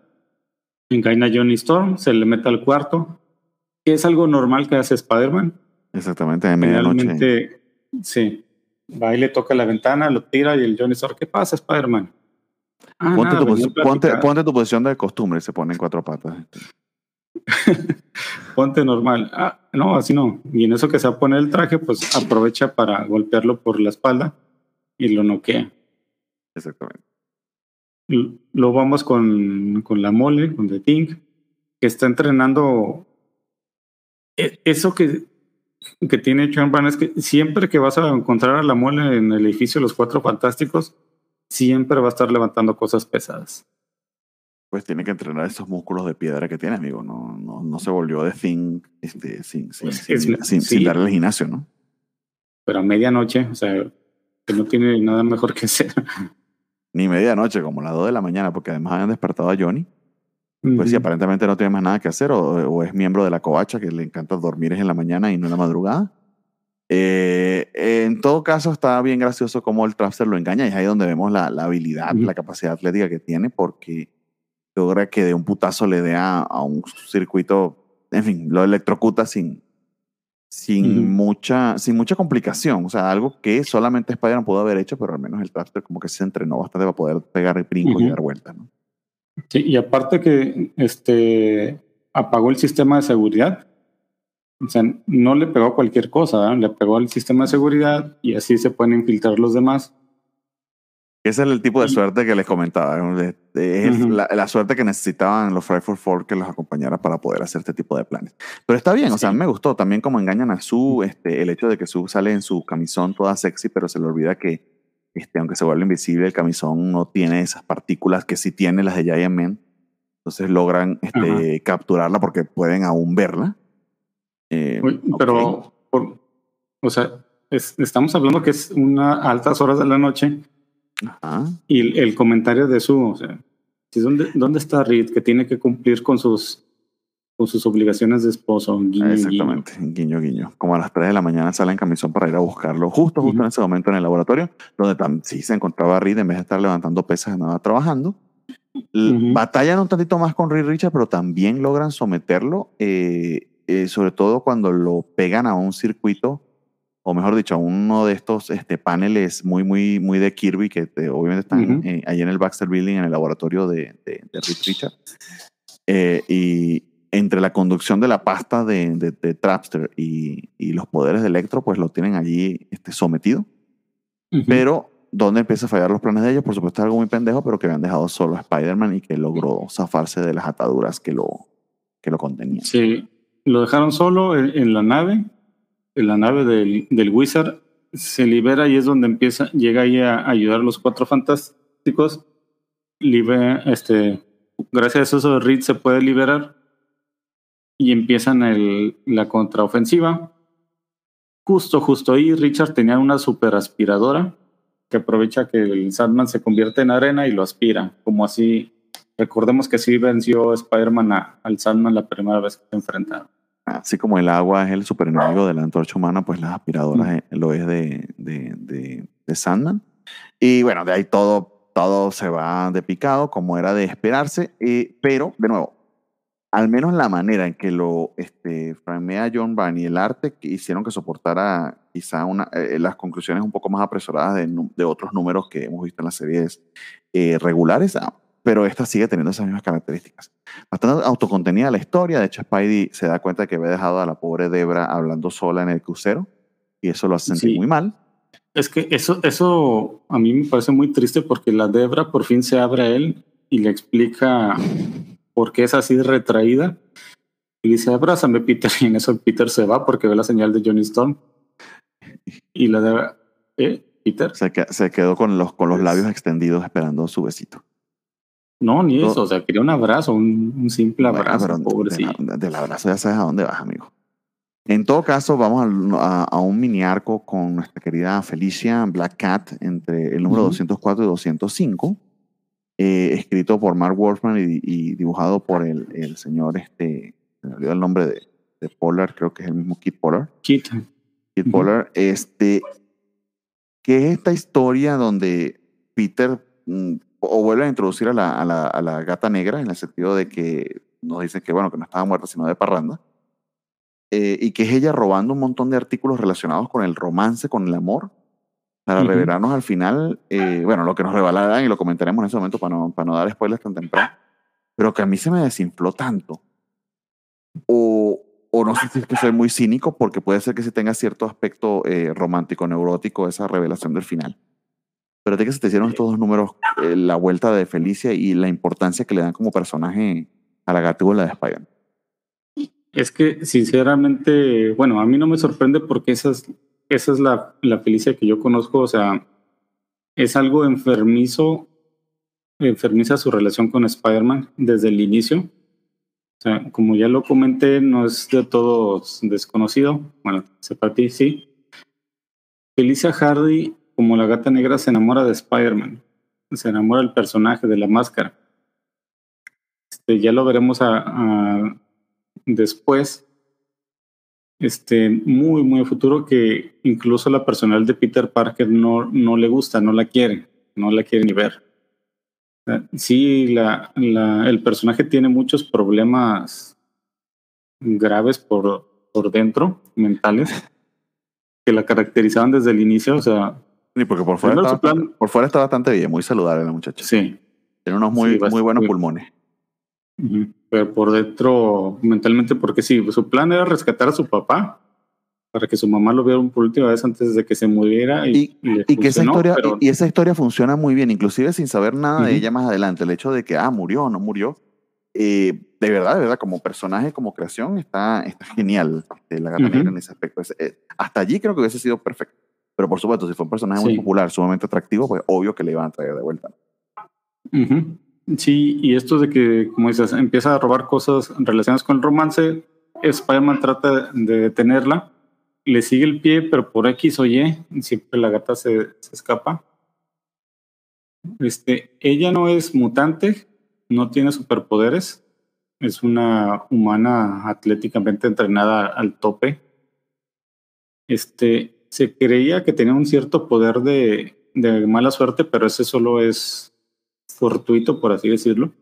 Engaña a Johnny Storm, se le mete al cuarto, que es algo normal que hace Spider-Man. Exactamente, de medianoche. Sí. Va y le toca la ventana, lo tira y el Johnny Storm, ¿qué pasa, Spider-Man? Ah, Ponte, nada, tu venía a posi- ponte, tu posición de costumbre, se pone en cuatro patas. Ponte normal. Ah, no, así no. Y en eso que se va a poner el traje, pues aprovecha para golpearlo por la espalda y lo noquea. Exactamente. Lo vamos con, con la mole, con The Thing, que está entrenando. E- Eso que, que tiene John Byrne es que siempre que vas a encontrar a la mole en el edificio de los Cuatro Fantásticos, siempre va a estar levantando cosas pesadas. pues tiene que entrenar esos músculos de piedra que tiene, amigo. No, no, no se volvió de fin este, sin, sin, Pues sin, es- sin- sin sí. darle al gimnasio, ¿no? Pero a medianoche, o sea, que no tiene nada mejor que hacer. Ni medianoche, como las 2 de la mañana, porque además habían despertado a Johnny. Pues sí, Ujú. aparentemente no tiene más nada que hacer, o, o es miembro de la covacha, que le encanta dormir en la mañana y no en la madrugada. Eh, en todo caso, está bien gracioso cómo el Trapster lo engaña, y es ahí donde vemos la, la habilidad, Ujú. la capacidad atlética que tiene, porque logra que de un putazo le dé a, a un circuito, en fin, lo electrocuta sin, sin, Ujú. mucha, sin mucha complicación. O sea, algo que solamente Spider-Man pudo haber hecho, pero al menos el Trapster como que se entrenó bastante para poder pegar brincos y Ujú. dar vueltas. ¿no? Sí, y aparte que este apagó el sistema de seguridad. O sea, no le pegó a cualquier cosa, ¿verdad? le pegó al sistema de seguridad y así se pueden infiltrar los demás. Ese es el tipo de Y- suerte que les comentaba. Es la, la suerte que necesitaban los for Four que los acompañara para poder hacer este tipo de planes. Pero está bien, o sea, Sí. me gustó también como engañan a Sue, este, el hecho de que Sue sale en su camisón toda sexy, pero se le olvida que, este, aunque se vuelve invisible, el camisón no tiene esas partículas que sí tiene las de Giant Man. Entonces logran este, capturarla porque pueden aún verla. Eh. Pero, por- o sea, es- estamos hablando que es una altas horas de la noche Ajá. y el, el comentario de su, o sea, ¿sí, ¿dónde, ¿dónde está Reed que tiene que cumplir con sus, con sus obligaciones de esposo? Guiño, guiño. Exactamente, guiño, guiño. Como a las 3 de la mañana sale en camisón para ir a buscarlo, justo, justo Ujú. en ese momento en el laboratorio, donde sí se encontraba Reed, en vez de estar levantando pesas, andaba trabajando. L- Ujú. Batallan un tantito más con Reed Richard, pero también logran someterlo, eh, eh, sobre todo cuando lo pegan a un circuito, o mejor dicho, a uno de estos este, paneles muy, muy, muy de Kirby, que eh, obviamente están Ujú. eh, ahí en el Baxter Building, en el laboratorio de, de, de Reed Richard. Eh, y entre la conducción de la pasta de, de, de Trapster y, y los poderes de Electro, pues lo tienen allí este, sometido. Ujú. Pero, ¿dónde empieza a fallar los planes de ellos? Por supuesto, es algo muy pendejo, pero que habían dejado solo a Spider-Man y que logró zafarse de las ataduras que lo, que lo contenían. Sí, lo dejaron solo en, la nave, en la nave del, del Wizard, se libera y es donde empieza, llega ahí a ayudar a los cuatro fantásticos. Libe- este, gracias a eso Reed se puede liberar y empiezan el, la contraofensiva. Justo, justo ahí Richard tenía una super aspiradora que aprovecha que el Sandman se convierte en arena y lo aspira, como así Recordemos que sí venció Spider-Man al Sandman la primera vez que se enfrentaron. Así como el agua es el super enemigo de la antorcha humana, pues las aspiradoras eh, lo es de, de, de, de Sandman. Y bueno, de ahí todo, todo se va de picado, como era de esperarse. eh, pero, de nuevo, al menos la manera en que lo este, framea John Byrne y el arte que hicieron que soportara quizá una, eh, las conclusiones un poco más apresuradas de, de otros números que hemos visto en las series eh, regulares, ah, pero esta sigue teniendo esas mismas características. Bastante autocontenida la historia, de hecho Spidey se da cuenta que había dejado a la pobre Debra hablando sola en el crucero y eso lo hace sentir Sí. muy mal. Es que eso, eso a mí me parece muy triste porque la Debra por fin se abre a él y le explica por qué es así retraída. Y dice, abrázame, Peter. Y en eso Peter se va porque ve la señal de Johnny Storm. Y la Debra, ¿eh? Peter. Se quedó con los, con los labios extendidos esperando su besito. No, ni Todo- eso. O sea, quería un abrazo, un, un simple Bueno, abrazo, de- pobrecito. de del abrazo ya sabes a dónde vas, amigo. En todo caso, vamos al- a, a un mini arco con nuestra querida Felicia Black Cat entre el número Ujú. 204 y 205, eh, escrito por Mark Wolfman y, y dibujado por el, el señor, este, se me olvidó el nombre de, de Pollard, creo que es el mismo Kid Pollard. Kit. Kid Ujú. Pollard, este, que es esta historia donde Peter mm, o vuelve a introducir a la, a, la, a la gata negra en el sentido de que nos dicen que, bueno, que no estaba muerta, sino de parranda, eh, y que es ella robando un montón de artículos relacionados con el romance, con el amor, para Ujú. revelarnos al final, eh, bueno, lo que nos revelarán y lo comentaremos en ese momento para no, para no dar spoilers tan temprano, pero que a mí se me desinfló tanto. O, o no sé si es que soy muy cínico, porque puede ser que sí tenga cierto aspecto eh, romántico, neurótico, esa revelación del final. Pero de que se te hicieron estos dos números, eh, la vuelta de Felicia y la importancia que le dan como personaje a la gatúbula de Spider-Man. Es que sinceramente, bueno, a mí no me sorprende porque esa es, esa es la, la Felicia que yo conozco, o sea, es algo enfermizo enfermiza su relación con Spider-Man desde el inicio. O sea, como ya lo comenté, no es de todos desconocido. Bueno, sepa ti, sí. Felicia Hardy, como la gata negra, se enamora de Spider-Man. Se enamora del personaje, de la máscara. Este, ya lo veremos después, este, muy, muy futuro, que incluso la personal de Peter Parker no, no le gusta, no la quiere, no la quiere ni ver. Sí, la, la, el personaje tiene muchos problemas graves por, por dentro, mentales, que la caracterizaban desde el inicio. O sea, Sí, porque por fuera, está plan- por fuera está bastante bien, muy saludable la muchacha. sí. Tiene unos muy, Sí, muy buenos bien. pulmones. Pero por dentro, mentalmente, porque sí, su plan era rescatar a su papá para que su mamá lo viera por última vez antes de que se muriera. Y, Y, y que esa historia, pero- y, esa historia funciona muy bien, inclusive sin saber nada de ella más adelante. El hecho de que, ah, murió o no murió. eh, de verdad, de verdad, como personaje, como creación, está, está genial eh, la gata en ese aspecto. Es- eh, hasta allí creo que hubiese sido perfecto. Pero por supuesto, si fue un personaje muy popular, sumamente atractivo, pues obvio que le iban a traer de vuelta. Sí, y esto de que, como dices, empieza a robar cosas relacionadas con el romance, Spider-Man trata de detenerla, le sigue el pie, pero por X o Y, siempre la gata se, se escapa. Este, ella no es mutante, no tiene superpoderes, es una humana atléticamente entrenada al tope. Este, se creía que tenía un cierto poder de, de mala suerte, pero ese solo es fortuito, por así decirlo.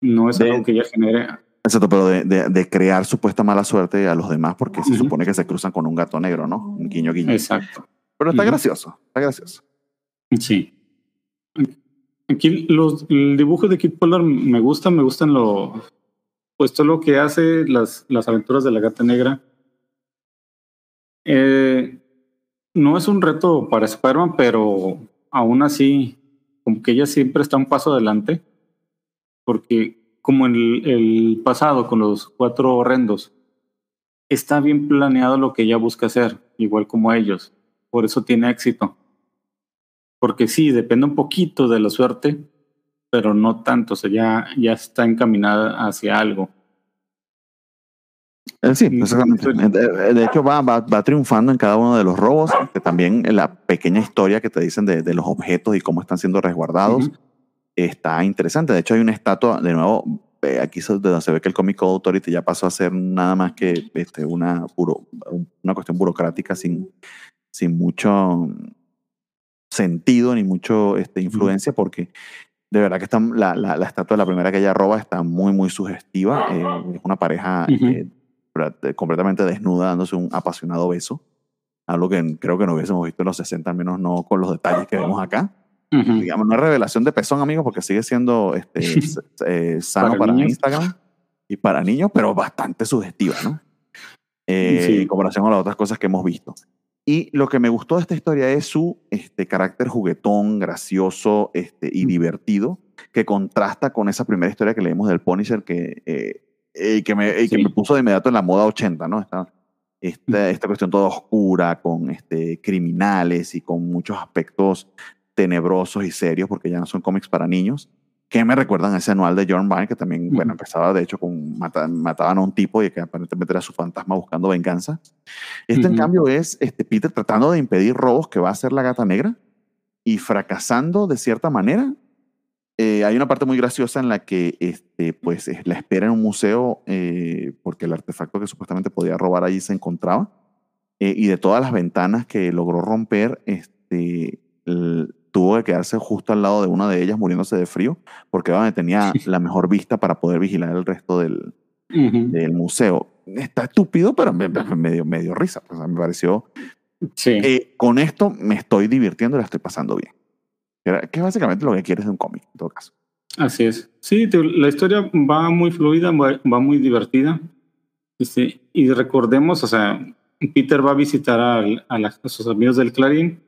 No es De- algo que ella genere. Exacto, pero de, de- de crear supuesta mala suerte a los demás, porque se supone que se cruzan con un gato negro, ¿no? Un guiño guiño. Exacto. Pero está gracioso, está gracioso. Sí. Aquí los el dibujo de Kid Polar me gusta, me gustan lo pues todo lo que hace las, las aventuras de la gata negra. Eh, no es un reto para Spider-Man, pero aún así, como que ella siempre está un paso adelante. Porque como en el, pasado con los cuatro horrendos, está bien planeado lo que ella busca hacer, igual como ellos. Por eso tiene éxito. Porque sí, depende un poquito de la suerte, pero no tanto. O sea, ya, ya está encaminada hacia algo. Eh, Sí, exactamente. sí. De, de hecho, va, va, va triunfando en cada uno de los robos. Que también la pequeña historia que te dicen de, de los objetos y cómo están siendo resguardados Ujú. está interesante. De hecho, hay una estatua, de nuevo, eh, aquí donde se ve que el Comic Code Authority ya pasó a ser nada más que este, una, buro- una cuestión burocrática sin, sin mucho sentido ni mucho este, influencia, porque de verdad que está, la, la, la estatua la primera que ella roba está muy, muy sugestiva. Eh, es una pareja Ujú. eh, pra- completamente desnuda dándose un apasionado beso. Algo que creo que no hubiésemos visto en los 60, al menos no con los detalles que vemos acá Ujú. digamos, no es revelación de pezón, amigos, porque sigue siendo este, eh, sano Para para, niños. Instagram y para niños, pero bastante sugestiva, ¿no? Eh, Sí. En comparación con las otras cosas que hemos visto. Y lo que me gustó de esta historia es su este, carácter juguetón, gracioso este, y Mm. divertido, que contrasta con esa primera historia que leímos del Punisher, que, eh, eh, que, me, eh, que Sí. me puso de inmediato en la moda 80, ¿no? Esta, esta, esta cuestión toda oscura, con este, criminales y con muchos aspectos tenebrosos y serios, porque ya no son cómics para niños, que me recuerdan a ese anual de John Byrne, que también, bueno, Ujú. empezaba de hecho con mata- mataban a un tipo y que aparentemente era su fantasma buscando venganza. Este, en Ujú. cambio, es este, Peter tratando de impedir robos que va a hacer la gata negra y fracasando de cierta manera. Eh, hay una parte muy graciosa en la que este, pues, la espera en un museo eh, porque el artefacto que supuestamente podía robar allí se encontraba. Eh, y de todas las ventanas que logró romper, este, l- tuvo que quedarse justo al lado de una de ellas muriéndose de frío porque era donde tenía la mejor vista para poder vigilar el resto del, Ujú. del museo. Está estúpido, pero me, me- dio, me dio risa. pues, me pareció Sí. con esto me estoy divirtiendo y la estoy pasando bien. Que es básicamente lo que quieres de un cómic, en todo caso. Así es. Sí, te- la historia va muy fluida, va, va muy divertida. Este, y recordemos, o sea, Peter va a visitar al- a, la- a sus amigos del Clarín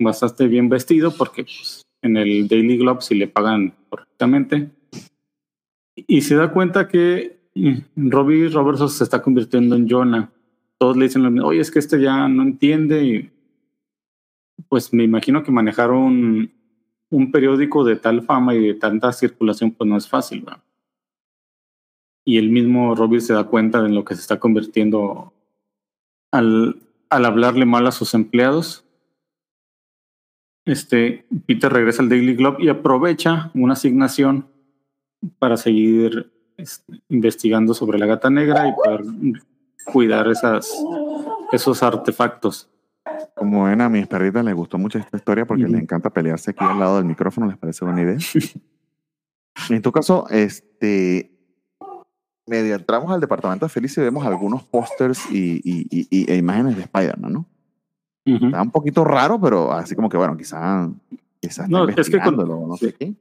bastante bien vestido porque pues, en el Daily Globe sí le pagan correctamente. Y se da cuenta que mm, Robbie Robertson se está convirtiendo en Jonah. Todos le dicen, oye, es que este ya no entiende. Y pues me imagino que manejaron un periódico de tal fama y de tanta circulación, pues no es fácil, ¿verdad? Y el mismo Robbie se da cuenta de lo que se está convirtiendo al, al hablarle mal a sus empleados. Este, Peter regresa al Daily Globe y aprovecha una asignación para seguir este, investigando sobre la gata negra y poder cuidar esas, esos artefactos. Como ven, a mis perritas les gustó mucho esta historia porque les encanta pelearse aquí al lado del micrófono, ¿les parece buena idea? en tu caso, este, medio entramos al departamento de Felicia y vemos algunos pósters y, y, y, e imágenes de Spider-Man, ¿no? Está un poquito raro, pero así como que, bueno, quizá, quizá no, es que con, no sé qué.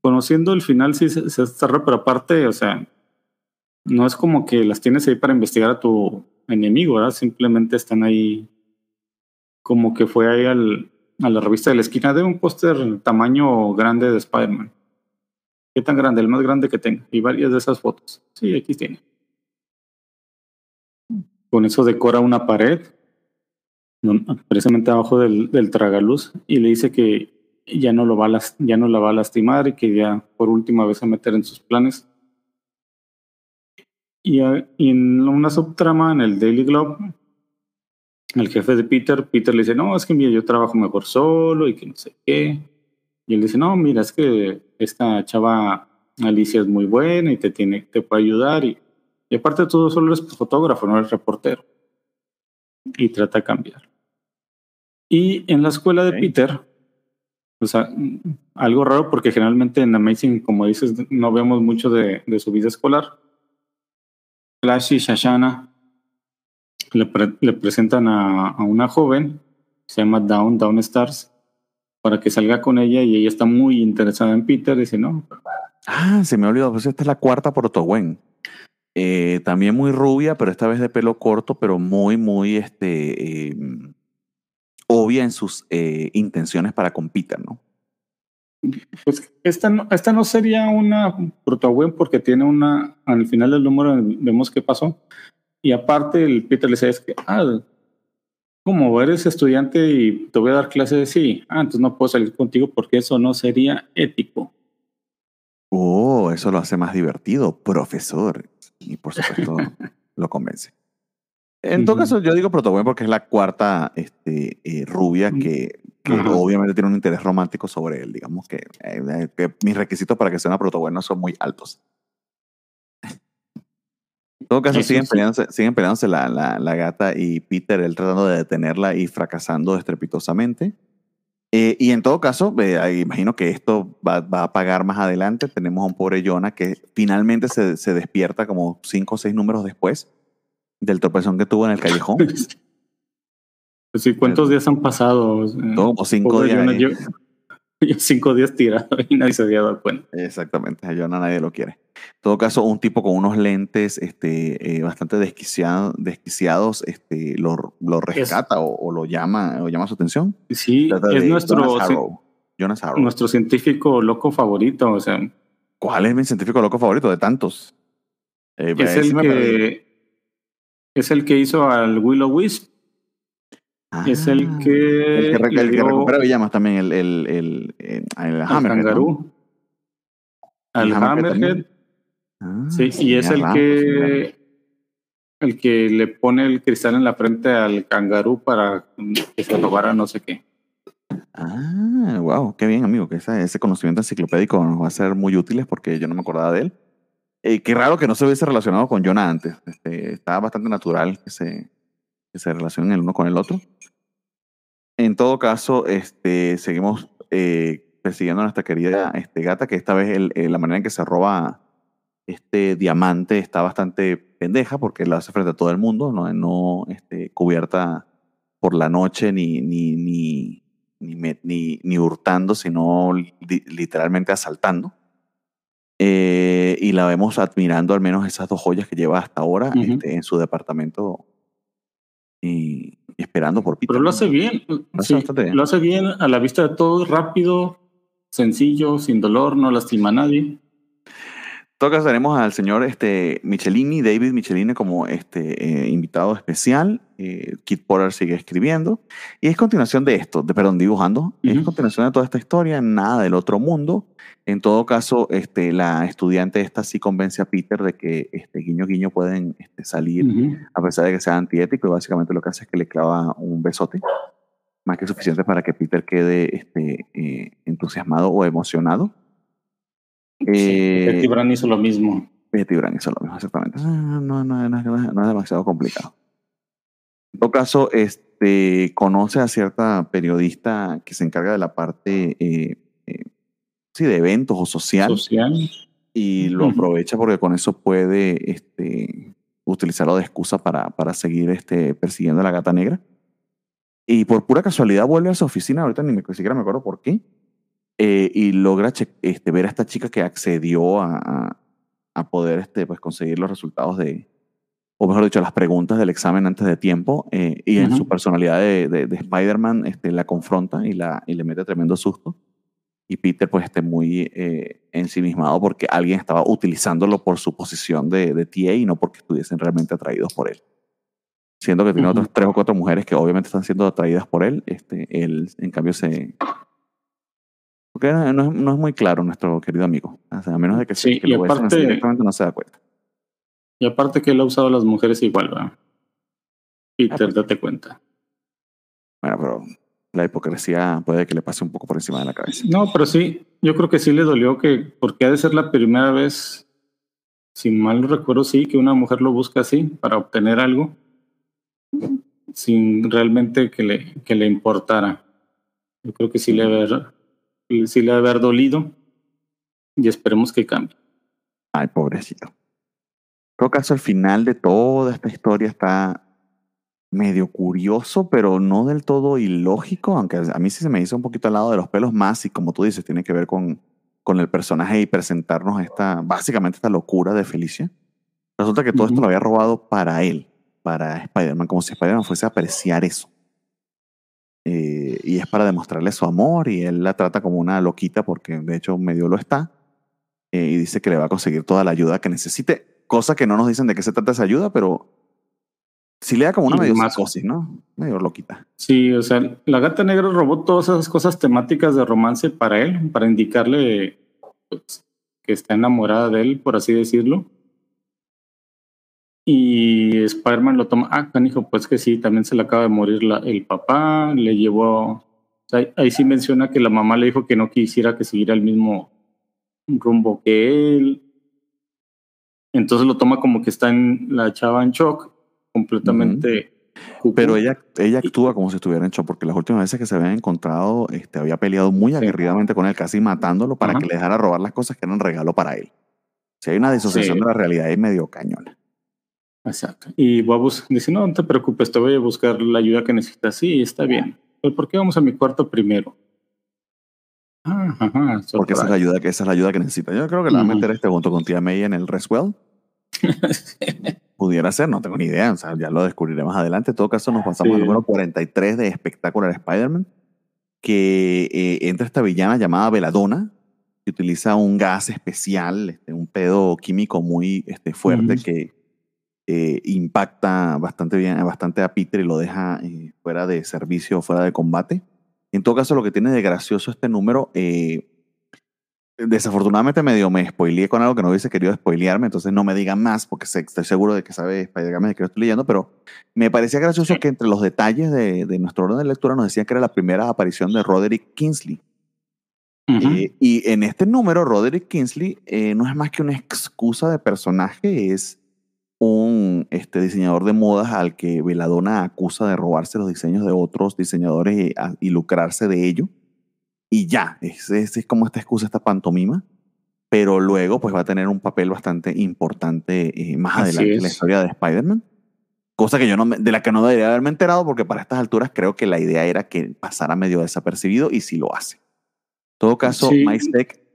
Conociendo el final sí se, se está raro, pero aparte, o sea, no es como que las tienes ahí para investigar a tu enemigo, ¿verdad? Simplemente están ahí como que fue ahí al, a la revista de la esquina de un póster tamaño grande de Spider-Man. ¿Qué tan grande? El más grande que tenga. Y varias de esas fotos. Sí, aquí tiene. Con eso decora una pared, precisamente abajo del, del tragaluz, y le dice que ya no, lo va a ya no la va a lastimar y que ya por última vez a meter en sus planes. Y, y en una subtrama en el Daily Globe el jefe de Peter, Peter le dice, no, es que mira, yo trabajo mejor solo y que no sé qué. Y él dice, no, mira, es que esta chava Alicia es muy buena y te, tiene, te puede ayudar. Y, y aparte de todo, solo eres fotógrafo, no eres reportero. Y trata de cambiar. Y en la escuela de Peter, o sea, algo raro porque generalmente en Amazing, como dices, no vemos mucho de, de su vida escolar. Flash y Shashana le, presentan a, una joven, se llama Down, Down Stars, para que salga con ella y ella está muy interesada en Peter. Dice, no. Ah, se me olvidó, pues esta es la cuarta Protowen. Eh, también muy rubia, pero esta vez de pelo corto, pero muy, muy este, em, obvia en sus eh, intenciones para con Peter, ¿no? Pues esta no, esta no sería una Protowen porque tiene una, al final del número vemos qué pasó, y aparte, el Peter le dice, es que, ah, como eres estudiante y te voy a dar clases, sí, ah, entonces no puedo salir contigo porque eso no sería ético. Oh, eso lo hace más divertido, profesor. Y por supuesto lo convence. En todo caso, yo digo Protobuen porque es la cuarta este, eh, rubia que, que obviamente tiene un interés romántico sobre él. Digamos que, eh, que mis requisitos para que sea una Protobuen no son muy altos. Todo caso, siguen, peleándose, siguen peleándose la, la, la, gata y Peter, él tratando de detenerla y fracasando estrepitosamente. Eh, y en todo caso, eh, imagino que esto va, va, a pagar más adelante. Tenemos a un pobre Jonah que finalmente se, se despierta como cinco o seis números después del tropezón que tuvo en el callejón. Sí, ¿cuántos días han pasado? Como cinco días. cinco días tirado y nadie se había dado cuenta. Exactamente, a Jonah nadie lo quiere. En todo caso, un tipo con unos lentes este, eh, bastante desquiciado, desquiciados este, lo, lo rescata o, o, lo llama o llama su atención. Sí, es nuestro, Jonas Harrow. nuestro científico loco favorito. O sea, ¿Cuál es mi científico loco favorito de tantos? Eh, es, el que, es el que hizo al Willow Wisp es el Ah, que. el que, el recupera Villamas también, el, el, el, el, el al Hammerhead, ¿no? Kangaroo. Al El Hammerhead. Ah, Sí, y es el que. El que le pone el cristal en la frente al cangarú para que se robara no sé qué. Ah, wow, qué bien, amigo, que ese, ese conocimiento enciclopédico nos va a ser muy útiles porque yo no me acordaba de él. Eh, qué raro que no se hubiese relacionado con Jonah antes. Este, estaba bastante natural que se, que se relacionen el uno con el otro. En todo caso, este, seguimos eh, persiguiendo a nuestra querida este, gata, que esta vez el- eh, la manera en que se roba este diamante está bastante pendeja porque lo hace frente a todo el mundo, no, no este, cubierta por la noche ni, ni, ni, ni, ni, ni hurtando, sino li- literalmente asaltando. Eh, y la vemos admirando al menos esas dos joyas que lleva hasta ahora Ujú. este, en su departamento y, y esperando por Peter. Pero lo hace bien. hace sí, bastante bien. Lo hace bien a la vista de todos, rápido, sencillo, sin dolor, no lastima a nadie. Todo caso tenemos al señor este, Michelini, David Michelini como este, eh, invitado especial. Eh, Kit Potter sigue escribiendo. Y es continuación de esto, de, perdón, dibujando. Es Ujú. continuación de toda esta historia, nada del otro mundo. En todo caso, este, la estudiante esta sí convence a Peter de que este, guiño guiño pueden este, salir Ujú. a pesar de que sea antiético y básicamente lo que hace es que le clava un besote, más que suficiente para que Peter quede este, eh, entusiasmado o emocionado. Eh, Betty Brant hizo lo mismo. Betty Brant hizo lo mismo, exactamente. Ah, No, no, no, no es- demasiado complicado. En todo caso, este, conoce a cierta periodista que se encarga de la parte eh, eh, sí, de eventos o social Social. y lo aprovecha porque con eso puede este, utilizarlo de excusa para, para seguir este, persiguiendo a la gata negra. Y por pura casualidad vuelve a su oficina, ahorita ni me, siquiera me acuerdo por qué, eh, y logra este, ver a esta chica que accedió a, a, a poder este, pues, conseguir los resultados de, o mejor dicho, las preguntas del examen antes de tiempo, eh, y en Ujú. su personalidad de, de, de Spider-Man este, la confronta y, la, y le mete tremendo susto. Y Peter pues esté muy eh, ensimismado porque alguien estaba utilizándolo por su posición de, de TA y no porque estuviesen realmente atraídos por él. Siendo que tiene Ujú. otras tres o cuatro mujeres que obviamente están siendo atraídas por él, este, él en cambio se... Porque no es, no es muy claro nuestro querido amigo. O sea, a menos de que, se- Sí, que y lo aparte- directamente no se da cuenta. Y aparte que él ha usado a las mujeres igual, ¿verdad? Peter, pues. date cuenta. Bueno, pero la hipocresía puede que le pase un poco por encima de la cabeza. No, pero sí, yo creo que sí le dolió que, porque ha de ser la primera vez, si mal no recuerdo, sí, que una mujer lo busca así para obtener algo, sin realmente que le, que le importara. Yo creo que sí le haber, sí le ha de haber dolido y esperemos que cambie. Ay, pobrecito. En todo caso, el final de toda esta historia está medio curioso, pero no del todo ilógico, aunque a mí sí se me hizo un poquito al lado de los pelos más y como tú dices, tiene que ver con, con el personaje y presentarnos esta, básicamente esta locura de Felicia. Resulta que todo esto lo había robado para él, para Spider-Man, como si Spider-Man fuese a apreciar eso. Eh, y es para demostrarle su amor y él la trata como una loquita porque de hecho medio lo está eh, y dice que le va a conseguir toda la ayuda que necesite, cosa que no nos dicen de qué se trata esa ayuda, pero sí le da como una Y medio más- psicosis, ¿no? Medio loquita. Sí, o sea, la gata negra robó todas esas cosas temáticas de romance para él, para indicarle pues, que está enamorada de él, por así decirlo. Y Spider-Man lo toma, ah, canijo, pues que sí, también se le acaba de morir la- el papá, le llevó, o sea, ahí- sí menciona que la mamá le dijo que no quisiera que siguiera el mismo rumbo que él. Entonces lo toma como que está en la chava en shock, completamente. Pero ella, ella actúa como si estuviera en shock, porque las últimas veces que se habían encontrado, este, había peleado muy aguerridamente con él, casi matándolo para Ajá. que le dejara robar las cosas que eran regalo para él. Si hay una disociación Sí. de la realidad, es medio cañona. Exacto. Y va a bus- dice, no, no te preocupes, te voy a buscar la ayuda que necesitas. Sí, está bien. Pero ¿por qué vamos a mi cuarto primero? Ah, ajá, Porque esa es, la ayuda, que- esa es la ayuda que necesita. Yo creo que la va a meter este junto con tía May en el Reswell. Pudiera ser, no tengo ni idea. O sea, ya lo descubriré más adelante. En todo caso, nos pasamos al Sí. número 43 de Espectacular Spider-Man, que eh, entra esta villana llamada Veladona, que utiliza un gas especial, este, un pedo químico muy este, fuerte Ujú. que eh, impacta bastante bien, bastante a Peter y lo deja eh, fuera de servicio, fuera de combate. En todo caso, lo que tiene de gracioso este número, eh, desafortunadamente medio me spoileé con algo que no hubiese querido spoilearme, entonces no me digan más porque estoy seguro de que sabe Spider-Man de que lo estoy leyendo, pero me parecía gracioso que entre los detalles de, de nuestro orden de lectura nos decían que era la primera aparición de Roderick Kingsley. Eh, y en este número, Roderick Kingsley eh, no es más que una excusa de personaje, es un este, diseñador de modas al que Veladona acusa de robarse los diseños de otros diseñadores y, a- y lucrarse de ello. Y ya, es, es, es como esta excusa, esta pantomima. Pero luego pues va a tener un papel bastante importante eh, más Así adelante en la historia de Spider-Man. Cosa que yo no me- de la que no debería haberme enterado porque para estas alturas creo que la idea era que pasara medio desapercibido y sí lo hace. En todo caso, Sí.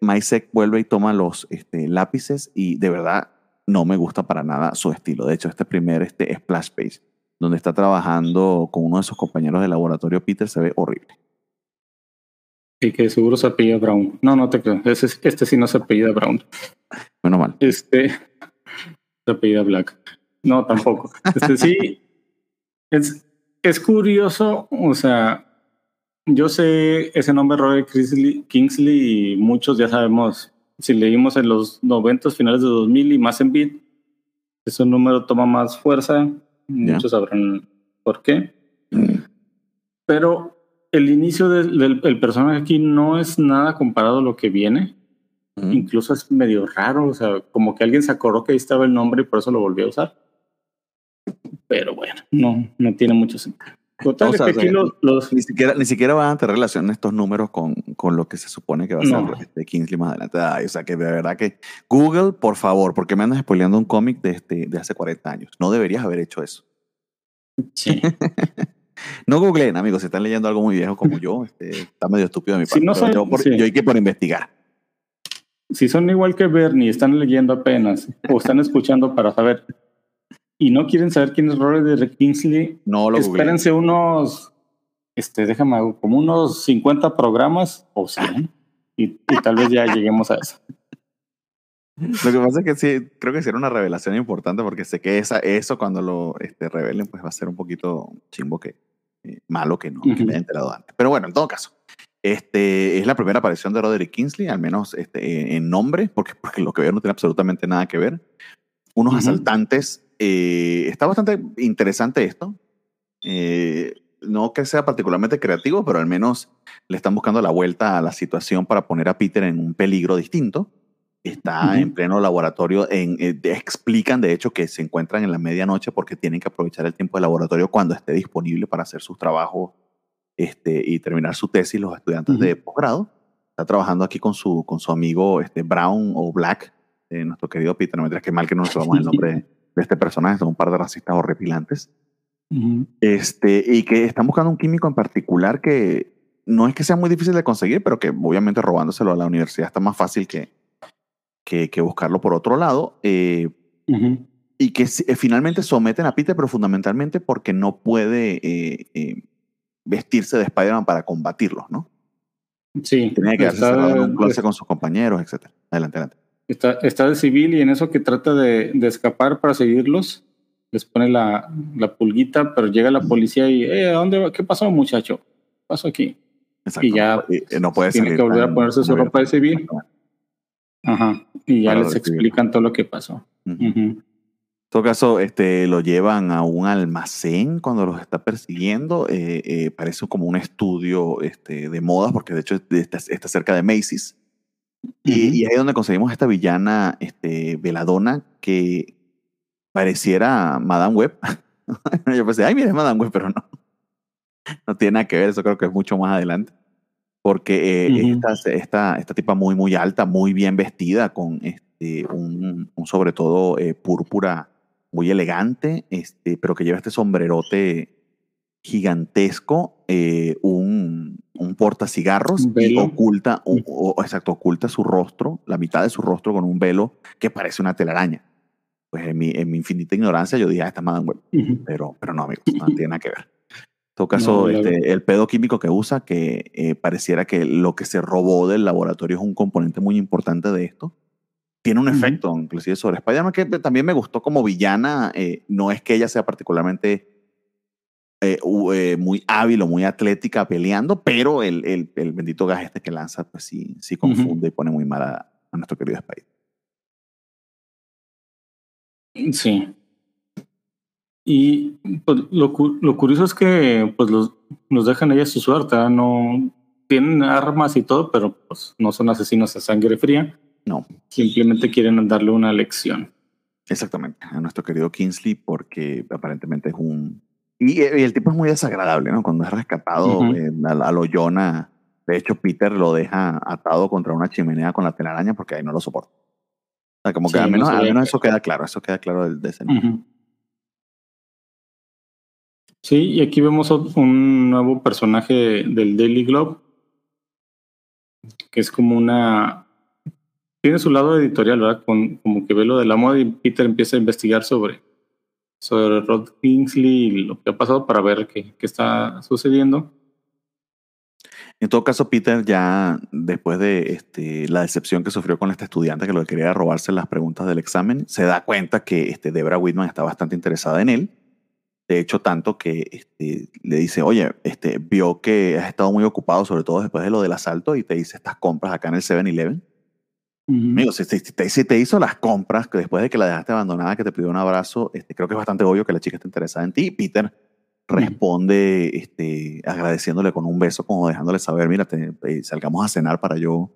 Maisek vuelve y toma los este, lápices y de verdad no me gusta para nada su estilo. De hecho, este primer este, splash page, donde está trabajando con uno de sus compañeros de laboratorio, Peter, se ve horrible. Y que seguro se apellida Brown. No, no te creo. Este sí no se apellida Brown. Menos mal. Este. Se apellida Black. No, tampoco. Este sí. Es, es curioso, o sea, yo sé ese nombre Robert Kingsley y muchos ya sabemos, si leímos en los 90, finales de 2000 y más en beat, ese número toma más fuerza, muchos sabrán por qué. Pero el inicio del, del el personaje aquí no es nada comparado a lo que viene. Incluso es medio raro, o sea, como que alguien se acordó que ahí estaba el nombre y por eso lo volvió a usar. Pero bueno, no, no tiene mucho sentido. Total, O sea, es que aquí los, los- Ni siquiera, ni siquiera van a tener relación estos números con, con lo que se supone que va a No. ser este Kingsley más adelante. Ay, o sea, que de verdad que Google, por favor, porque me andas spoileando un cómic de, este, de hace 40 años. No deberías haber hecho eso. Sí. No googleen, amigos, si están leyendo algo muy viejo como yo, este, está medio estúpido de mi Si parte. no pero son- yo, por, sí. yo hay que por investigar. si son igual que Bernie, están leyendo apenas o están escuchando para saber y no quieren saber quién es Robert Kingsley, No lo espérense unos, este, déjame, como unos 50 programas o 100 y, y tal vez ya lleguemos a eso. Lo que pasa es que sí, creo que será una revelación importante porque sé que esa, eso cuando lo este, revelen, pues va a ser un poquito chimbo que eh, malo que no que Ujú. me haya enterado antes. Pero bueno, en todo caso, este es la primera aparición de Roderick Kingsley, al menos este, en nombre, porque, porque lo que veo no tiene absolutamente nada que ver. Unos asaltantes. Eh, está bastante interesante esto. Eh, no que sea particularmente creativo, pero al menos le están buscando la vuelta a la situación para poner a Peter en un peligro distinto. Está Ujú. en pleno laboratorio. En, eh, explican, de hecho, que se encuentran en la medianoche porque tienen que aprovechar el tiempo de laboratorio cuando esté disponible para hacer sus trabajos este, y terminar su tesis los estudiantes Ujú. de posgrado. Está trabajando aquí con su, con su amigo este, Brown o Black, eh, nuestro querido Peter. No me que mal que no nos sabemos el nombre de, este personaje. Son un par de racistas horripilantes. Ujú. Este, y que están buscando un químico en particular que no es que sea muy difícil de conseguir, pero que obviamente robándoselo a la universidad está más fácil que, que, que buscarlo por otro lado. eh, Ujú. y que eh, finalmente someten a Peter, pero fundamentalmente porque no puede eh, eh, vestirse de Spider-Man para combatirlos, ¿no? Sí, Tenía que quedarse cerrado en un closet con sus compañeros, etc. Adelante, adelante. Está, está de civil y en eso que trata de, de escapar para seguirlos, les pone la, la pulguita, pero llega la policía y, eh, ¿a dónde va? ¿Qué pasó, muchacho? ¿Qué pasó aquí? Exacto. Y ya, puede- no puede tiene salir que volver a ponerse su ropa de civil. Ajá. Y ya Para les explican todo lo que pasó. Ujú. Ujú. En todo caso, este, lo llevan a un almacén cuando los está persiguiendo. eh, eh, parece como un estudio este, de modas, porque de hecho está, está cerca de Macy's. Y, y ahí es donde conseguimos esta villana este, veladona que pareciera Madame Web. Yo pensé, ay, mira, es Madame Web, pero no. No tiene nada que ver, eso creo que es mucho más adelante. Porque eh, Ujú. esta, esta, esta tipa muy, muy alta, muy bien vestida, con este, un, un sobre todo eh, púrpura muy elegante, este, pero que lleva este sombrerote gigantesco, eh, un, un portacigarros Un y oculta, o- o- exacto, oculta su rostro, la mitad de su rostro con un velo que parece una telaraña. Pues en mi, en mi infinita ignorancia yo dije, ah, esta es Madame Web, Ujú. pero, pero no, amigos, no tiene nada que ver. En todo caso, No, este, el pedo químico que usa, que eh, pareciera que lo que se robó del laboratorio es un componente muy importante de esto, tiene un Ujú. efecto inclusive sobre Spider-Man que también me gustó como villana. eh, no es que ella sea particularmente eh, eh, muy hábil o muy atlética peleando, pero el, el, el bendito gas este que lanza, pues sí, sí confunde y pone muy mal a, a nuestro querido Spider. Sí. Y pues, lo, lo curioso es que pues los, los dejan ahí a su suerte, ¿verdad? no tienen armas y todo, pero pues no son asesinos a sangre fría. No. Simplemente quieren darle una lección. Exactamente, a nuestro querido Kingsley, porque aparentemente es un... Y, eh, y el tipo es muy desagradable, ¿no? Cuando es rescatado eh, a, a lo Jonah, de hecho Peter lo deja atado contra una chimenea con la telaraña porque ahí no lo soporta. O sea, como que Sí, al no menos, al eso queda claro, eso queda claro de, ese Ujú. Sí, y aquí vemos un nuevo personaje del Daily Globe, que es como una... Tiene su lado editorial, ¿verdad? Con, como que ve lo de la moda y Peter empieza a investigar sobre, sobre Rod Kingsley y lo que ha pasado para ver qué, qué está sucediendo. En todo caso, Peter ya después de este, la decepción que sufrió con este estudiante que lo que quería era robarse las preguntas del examen, se da cuenta que este, Debra Whitman está bastante interesada en él. De hecho, tanto que este, le dice, oye, este, vio que has estado muy ocupado, sobre todo después de lo del asalto, y te hice estas compras acá en el 7-Eleven. Amigo, si, si te, si te hizo las compras que después de que la dejaste abandonada, que te pidió un abrazo, este, creo que es bastante obvio que la chica está interesada en ti. Peter responde este, agradeciéndole con un beso, como dejándole saber, mira, te, eh, salgamos a cenar para yo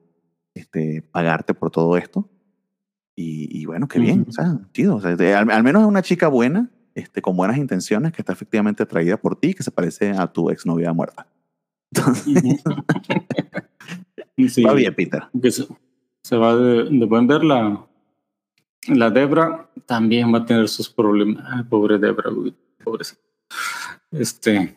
este, pagarte por todo esto. Y, y bueno, qué bien, o sea, chido. O sea, de- al, al menos es una chica buena, este, con buenas intenciones, que está efectivamente atraída por ti, que se parece a tu exnovia muerta. Entonces, Y sí, va bien, Peter. Se, va de, de buen ver la, la Debra también va a tener sus problemas. Ay, pobre Debra, güey, pobrecita. Este,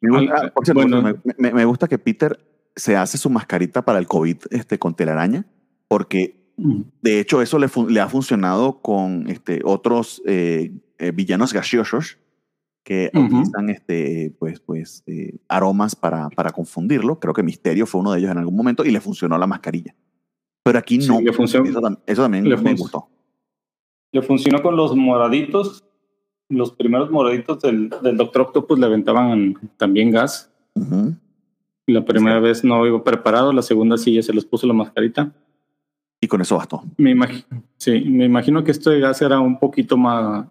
Me gusta, ah, por cierto, bueno. me, me- me gusta que Peter se hace su mascarita para el COVID este, con telaraña, porque mm, de hecho eso le, le ha funcionado con este, otros eh, eh, villanos gaseosos que utilizan este, pues, pues, eh, aromas para, para confundirlo. Creo que Misterio fue uno de ellos en algún momento y le funcionó la mascarilla. Pero aquí Sí, no. le funciona- eso, eso también le me gustó. le funcionó con los moraditos. Los primeros moraditos del, del Doctor Octopus le aventaban también gas. Ujú. La primera vez no iba preparado, la segunda sí ya se les puso la mascarita. Y con eso bastó. Me imagino, sí, me imagino que este gas era un poquito más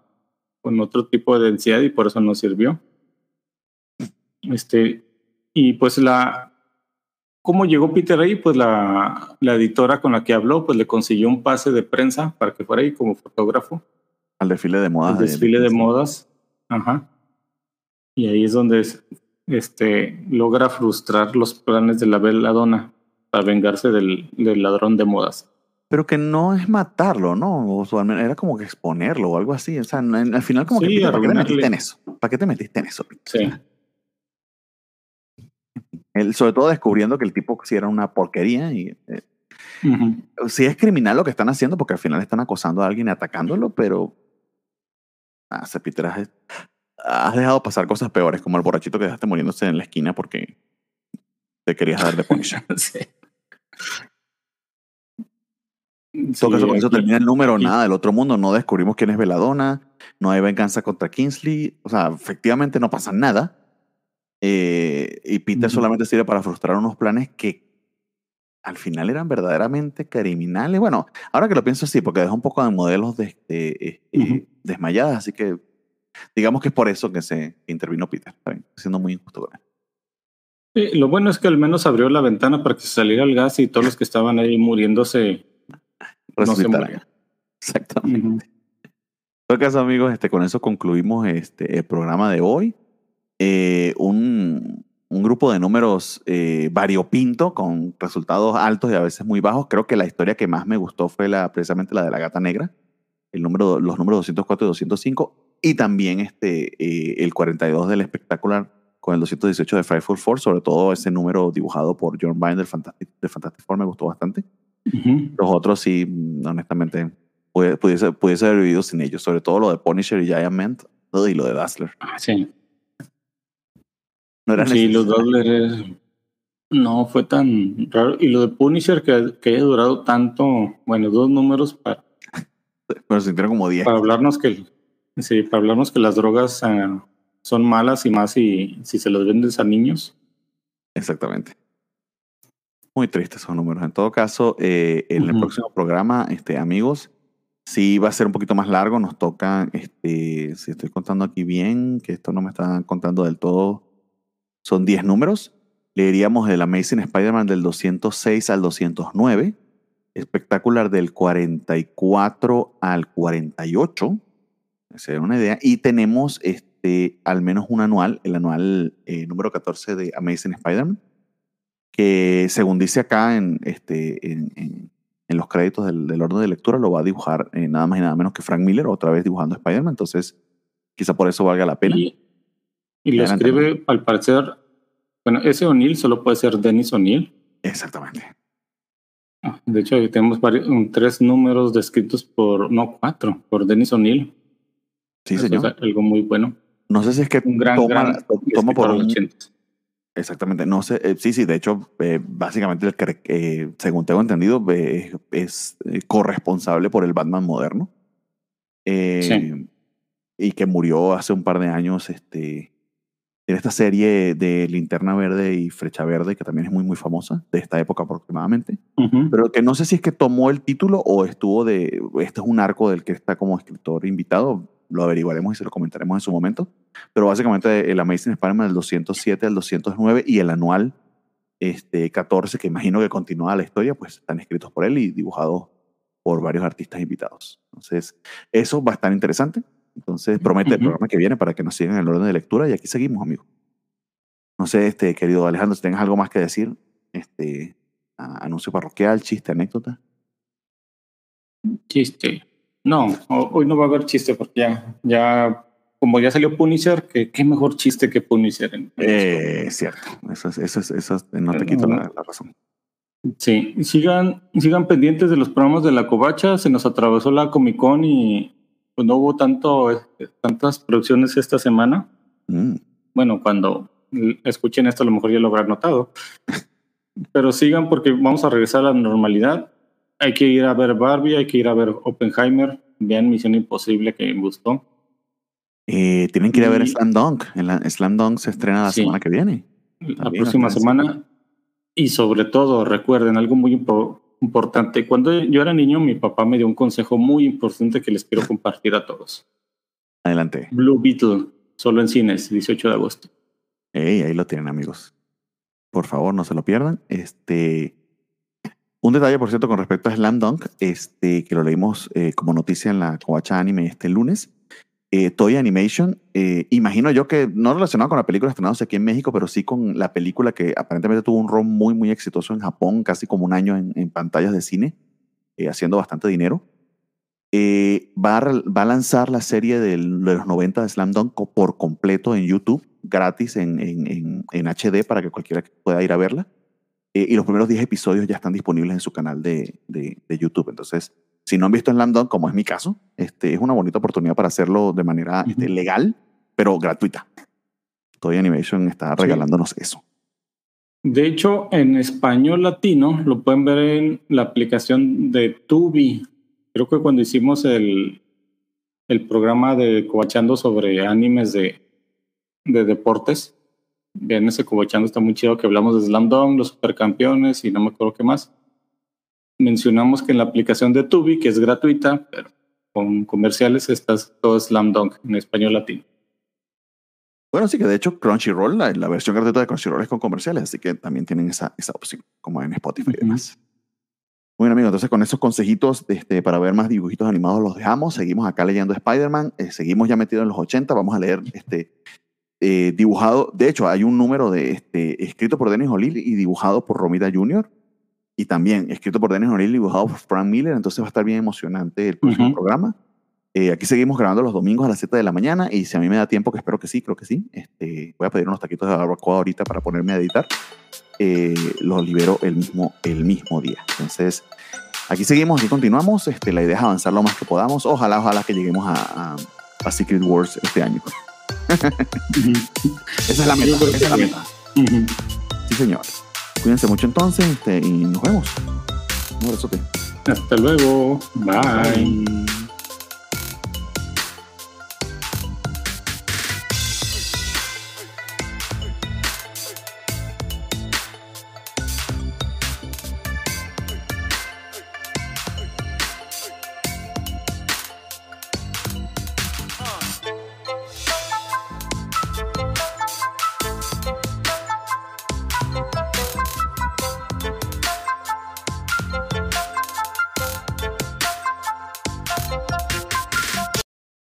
con otro tipo de densidad y por eso no sirvió. Este, y pues la, ¿cómo llegó Peter ahí? Pues la, la editora con la que habló, pues le consiguió un pase de prensa para que fuera ahí como fotógrafo, Al desfile de moda. el desfile de modas. Ajá. Y ahí es donde es- este, logra frustrar los planes de la Belladonna para vengarse del, del ladrón de modas. Pero que no es matarlo, ¿no? O sea, al era como que exponerlo o algo así. O sea, al final como que, Peter, ¿para qué te metiste en eso? ¿Para qué te metiste en eso? Sí. Él, sobre todo descubriendo que el tipo sí era una porquería y eh, sí es criminal lo que están haciendo porque al final están acosando a alguien y atacándolo, pero ah, Peter, has, has dejado pasar cosas peores, como el borrachito que dejaste muriéndose en la esquina porque te querías dar de Punisher. Sí. En todo caso, con eso termina el número, aquí- nada del otro mundo. No descubrimos quién es Veladona, no hay venganza contra Kingsley. O sea, efectivamente no pasa nada. Eh, y Peter Ujú. solamente sirve para frustrar unos planes que al final eran verdaderamente criminales. Bueno, ahora que lo pienso así, porque deja un poco de modelos de, este, eh, eh, Ujú. desmayadas, así que digamos que es por eso que se intervino Peter. Estoy siendo muy injusto con él. Sí, lo bueno es que al menos abrió la ventana para que saliera el gas y todos los que estaban ahí muriéndose no se. Exactamente. Ujú. En todo caso, amigos, este, con eso concluimos este, el programa de hoy. Eh, un, un grupo de números eh, variopinto con resultados altos y a veces muy bajos. Creo que la historia que más me gustó fue la, precisamente la de la gata negra, el número, los números 204 y 205, y también este, eh, el 42 del espectacular con el 218 de Frightful Four, sobre todo ese número dibujado por John Byrne del Fantastic, de Fantastic Four me gustó bastante. Ujú. Los otros sí, mm, honestamente, pudiese, pudiese haber vivido sin ellos. Sobre todo lo de Punisher y Giant Man y lo de Dazzler. Ah, Sí, No era sí los necesario. Es- no fue tan raro. Y lo de Punisher que, que haya durado tanto, bueno, dos números para, Pero se sintieron como 10. para hablarnos que sí, para hablarnos que las drogas ah, son malas y más si, si se las vendes a niños. Exactamente. Muy tristes esos números. En todo caso, eh, en el próximo programa, este, amigos, sí va a ser un poquito más largo. Nos toca, este, si estoy contando aquí bien, que esto no me está contando del todo, son 10 números. Leeríamos el Amazing Spider-Man del 206 al 209, espectacular del 44 al 48, se da una idea, y tenemos este, al menos un anual, el anual eh, número 14 de Amazing Spider-Man, que según dice acá en, este, en, los créditos del, del orden de lectura, lo va a dibujar eh, nada más y nada menos que Frank Miller, otra vez dibujando Spider-Man, entonces quizá por eso valga la pena. Y, y lo escribe, al parecer, bueno, ese O'Neill solo puede ser Dennis O'Neill. Exactamente. Ah, De hecho, ahí tenemos varios, tres números descritos por, no, cuatro, por Dennis O'Neill. Sí, Eso señor. es algo muy bueno. No sé si es que Un gran, toma, gran to- toma por los. Exactamente, no sé, eh, sí, sí, de hecho, eh, básicamente, el que, eh, según tengo entendido, es corresponsable por el Batman moderno. Sí. Y que murió hace un par de años este, en esta serie de Linterna Verde y Flecha Verde, que también es muy, muy famosa, de esta época aproximadamente. Ujú. Pero que no sé si es que tomó el título o estuvo de. Este es un arco del que está como escritor invitado. Lo averiguaremos y se lo comentaremos en su momento. Pero básicamente el Amazing Spider-Man del 207 al 209 y el anual este, 14, que imagino que continúa la historia, pues están escritos por él y dibujados por varios artistas invitados. Entonces, eso va a estar interesante. Entonces, promete el Ujú. programa que viene para que nos sigan en el orden de lectura y aquí seguimos, amigos. No sé, este, querido Alejandro, si tengas algo más que decir, este, anuncio parroquial, chiste, anécdota. Chiste. No, ho- hoy no va a haber chiste porque ya, ya como ya salió Punisher, que qué mejor chiste que Punisher. en Eh, es cierto, eso, es, eso, es, eso es- no te quito la, la razón. Sí, sigan, sigan pendientes de los programas de la Covacha. Se nos atravesó la Comic Con y pues, no hubo tanto, eh, tantas producciones esta semana. Mm. Bueno, cuando escuchen esto, a lo mejor ya lo habrán notado. Pero sigan porque vamos a regresar a la normalidad. Hay que ir a ver Barbie, hay que ir a ver Oppenheimer. Vean Misión Imposible que me gustó. Eh, tienen que ir a ver Y- Slam Dunk. En la- Slam Dunk se estrena la Sí. semana que viene. la próxima semana. Y sobre todo, recuerden algo muy impo- importante. Cuando yo era niño, mi papá me dio un consejo muy importante que les quiero compartir a todos. Adelante. Blue Beetle, solo en cines, 18 de agosto. Ey, ahí lo tienen, amigos. Por favor, no se lo pierdan. Este, un detalle, por cierto, con respecto a Slam Dunk, este, que lo leímos eh, como noticia en la Covacha Anime este lunes. Eh, Toy Animation, eh, imagino yo que no relacionado con la película estrenada aquí en México, pero sí con la película que aparentemente tuvo un rol muy, muy exitoso en Japón, casi como un año en, en pantallas de cine, eh, haciendo bastante dinero. Eh, va, a, va lanzar la serie de los 90 de Slam Dunk por completo en YouTube, gratis en, en, en, HD para que cualquiera pueda ir a verla. Eh, y los primeros 10 episodios ya están disponibles en su canal de, de YouTube. Entonces, si no han visto Slam Dunk, como es mi caso, este, es una bonita oportunidad para hacerlo de manera este, legal, pero gratuita. Toy Animation está Sí. regalándonos eso. De hecho, en español latino lo pueden ver en la aplicación de Tubi. Creo que cuando hicimos el, el programa de Cobachando sobre animes de, de deportes, vean ese Cobachando, está muy chido, que hablamos de Slam Dunk, los supercampeones y no me acuerdo qué más. Mencionamos que en la aplicación de Tubi, que es gratuita, pero con comerciales, está todo Slam Dunk en español latino. Bueno, sí que de hecho Crunchyroll, la, la versión gratuita de Crunchyroll es con comerciales, así que también tienen esa, esa opción, como en Spotify y demás. Bueno, amigos, entonces con esos consejitos este, para ver más dibujitos animados los dejamos. Seguimos acá leyendo Spider-Man, eh, seguimos ya metidos en los 80, vamos a leer este eh, dibujado. De hecho, hay un número de este, escrito por Dennis O'Leary y dibujado por Romita Jr. Y también escrito por Dennis O'Leary y dibujado por Frank Miller, entonces va a estar bien emocionante el próximo Ujú. programa. Eh, aquí seguimos grabando los domingos a las 7 de la mañana y si a mí me da tiempo, que espero que sí, creo que sí, este, voy a pedir unos taquitos de barbacoa ahorita para ponerme a editar. Eh, los libero el mismo, el mismo día. Entonces, aquí seguimos, aquí continuamos. Este, la idea es avanzar lo más que podamos. Ojalá, ojalá que lleguemos a, a, a Secret Wars este año. Esa es la meta. Esa es la meta. Sí, señor. Cuídense mucho entonces este, y nos vemos. Un abrazote. Hasta luego. Bye. Bye.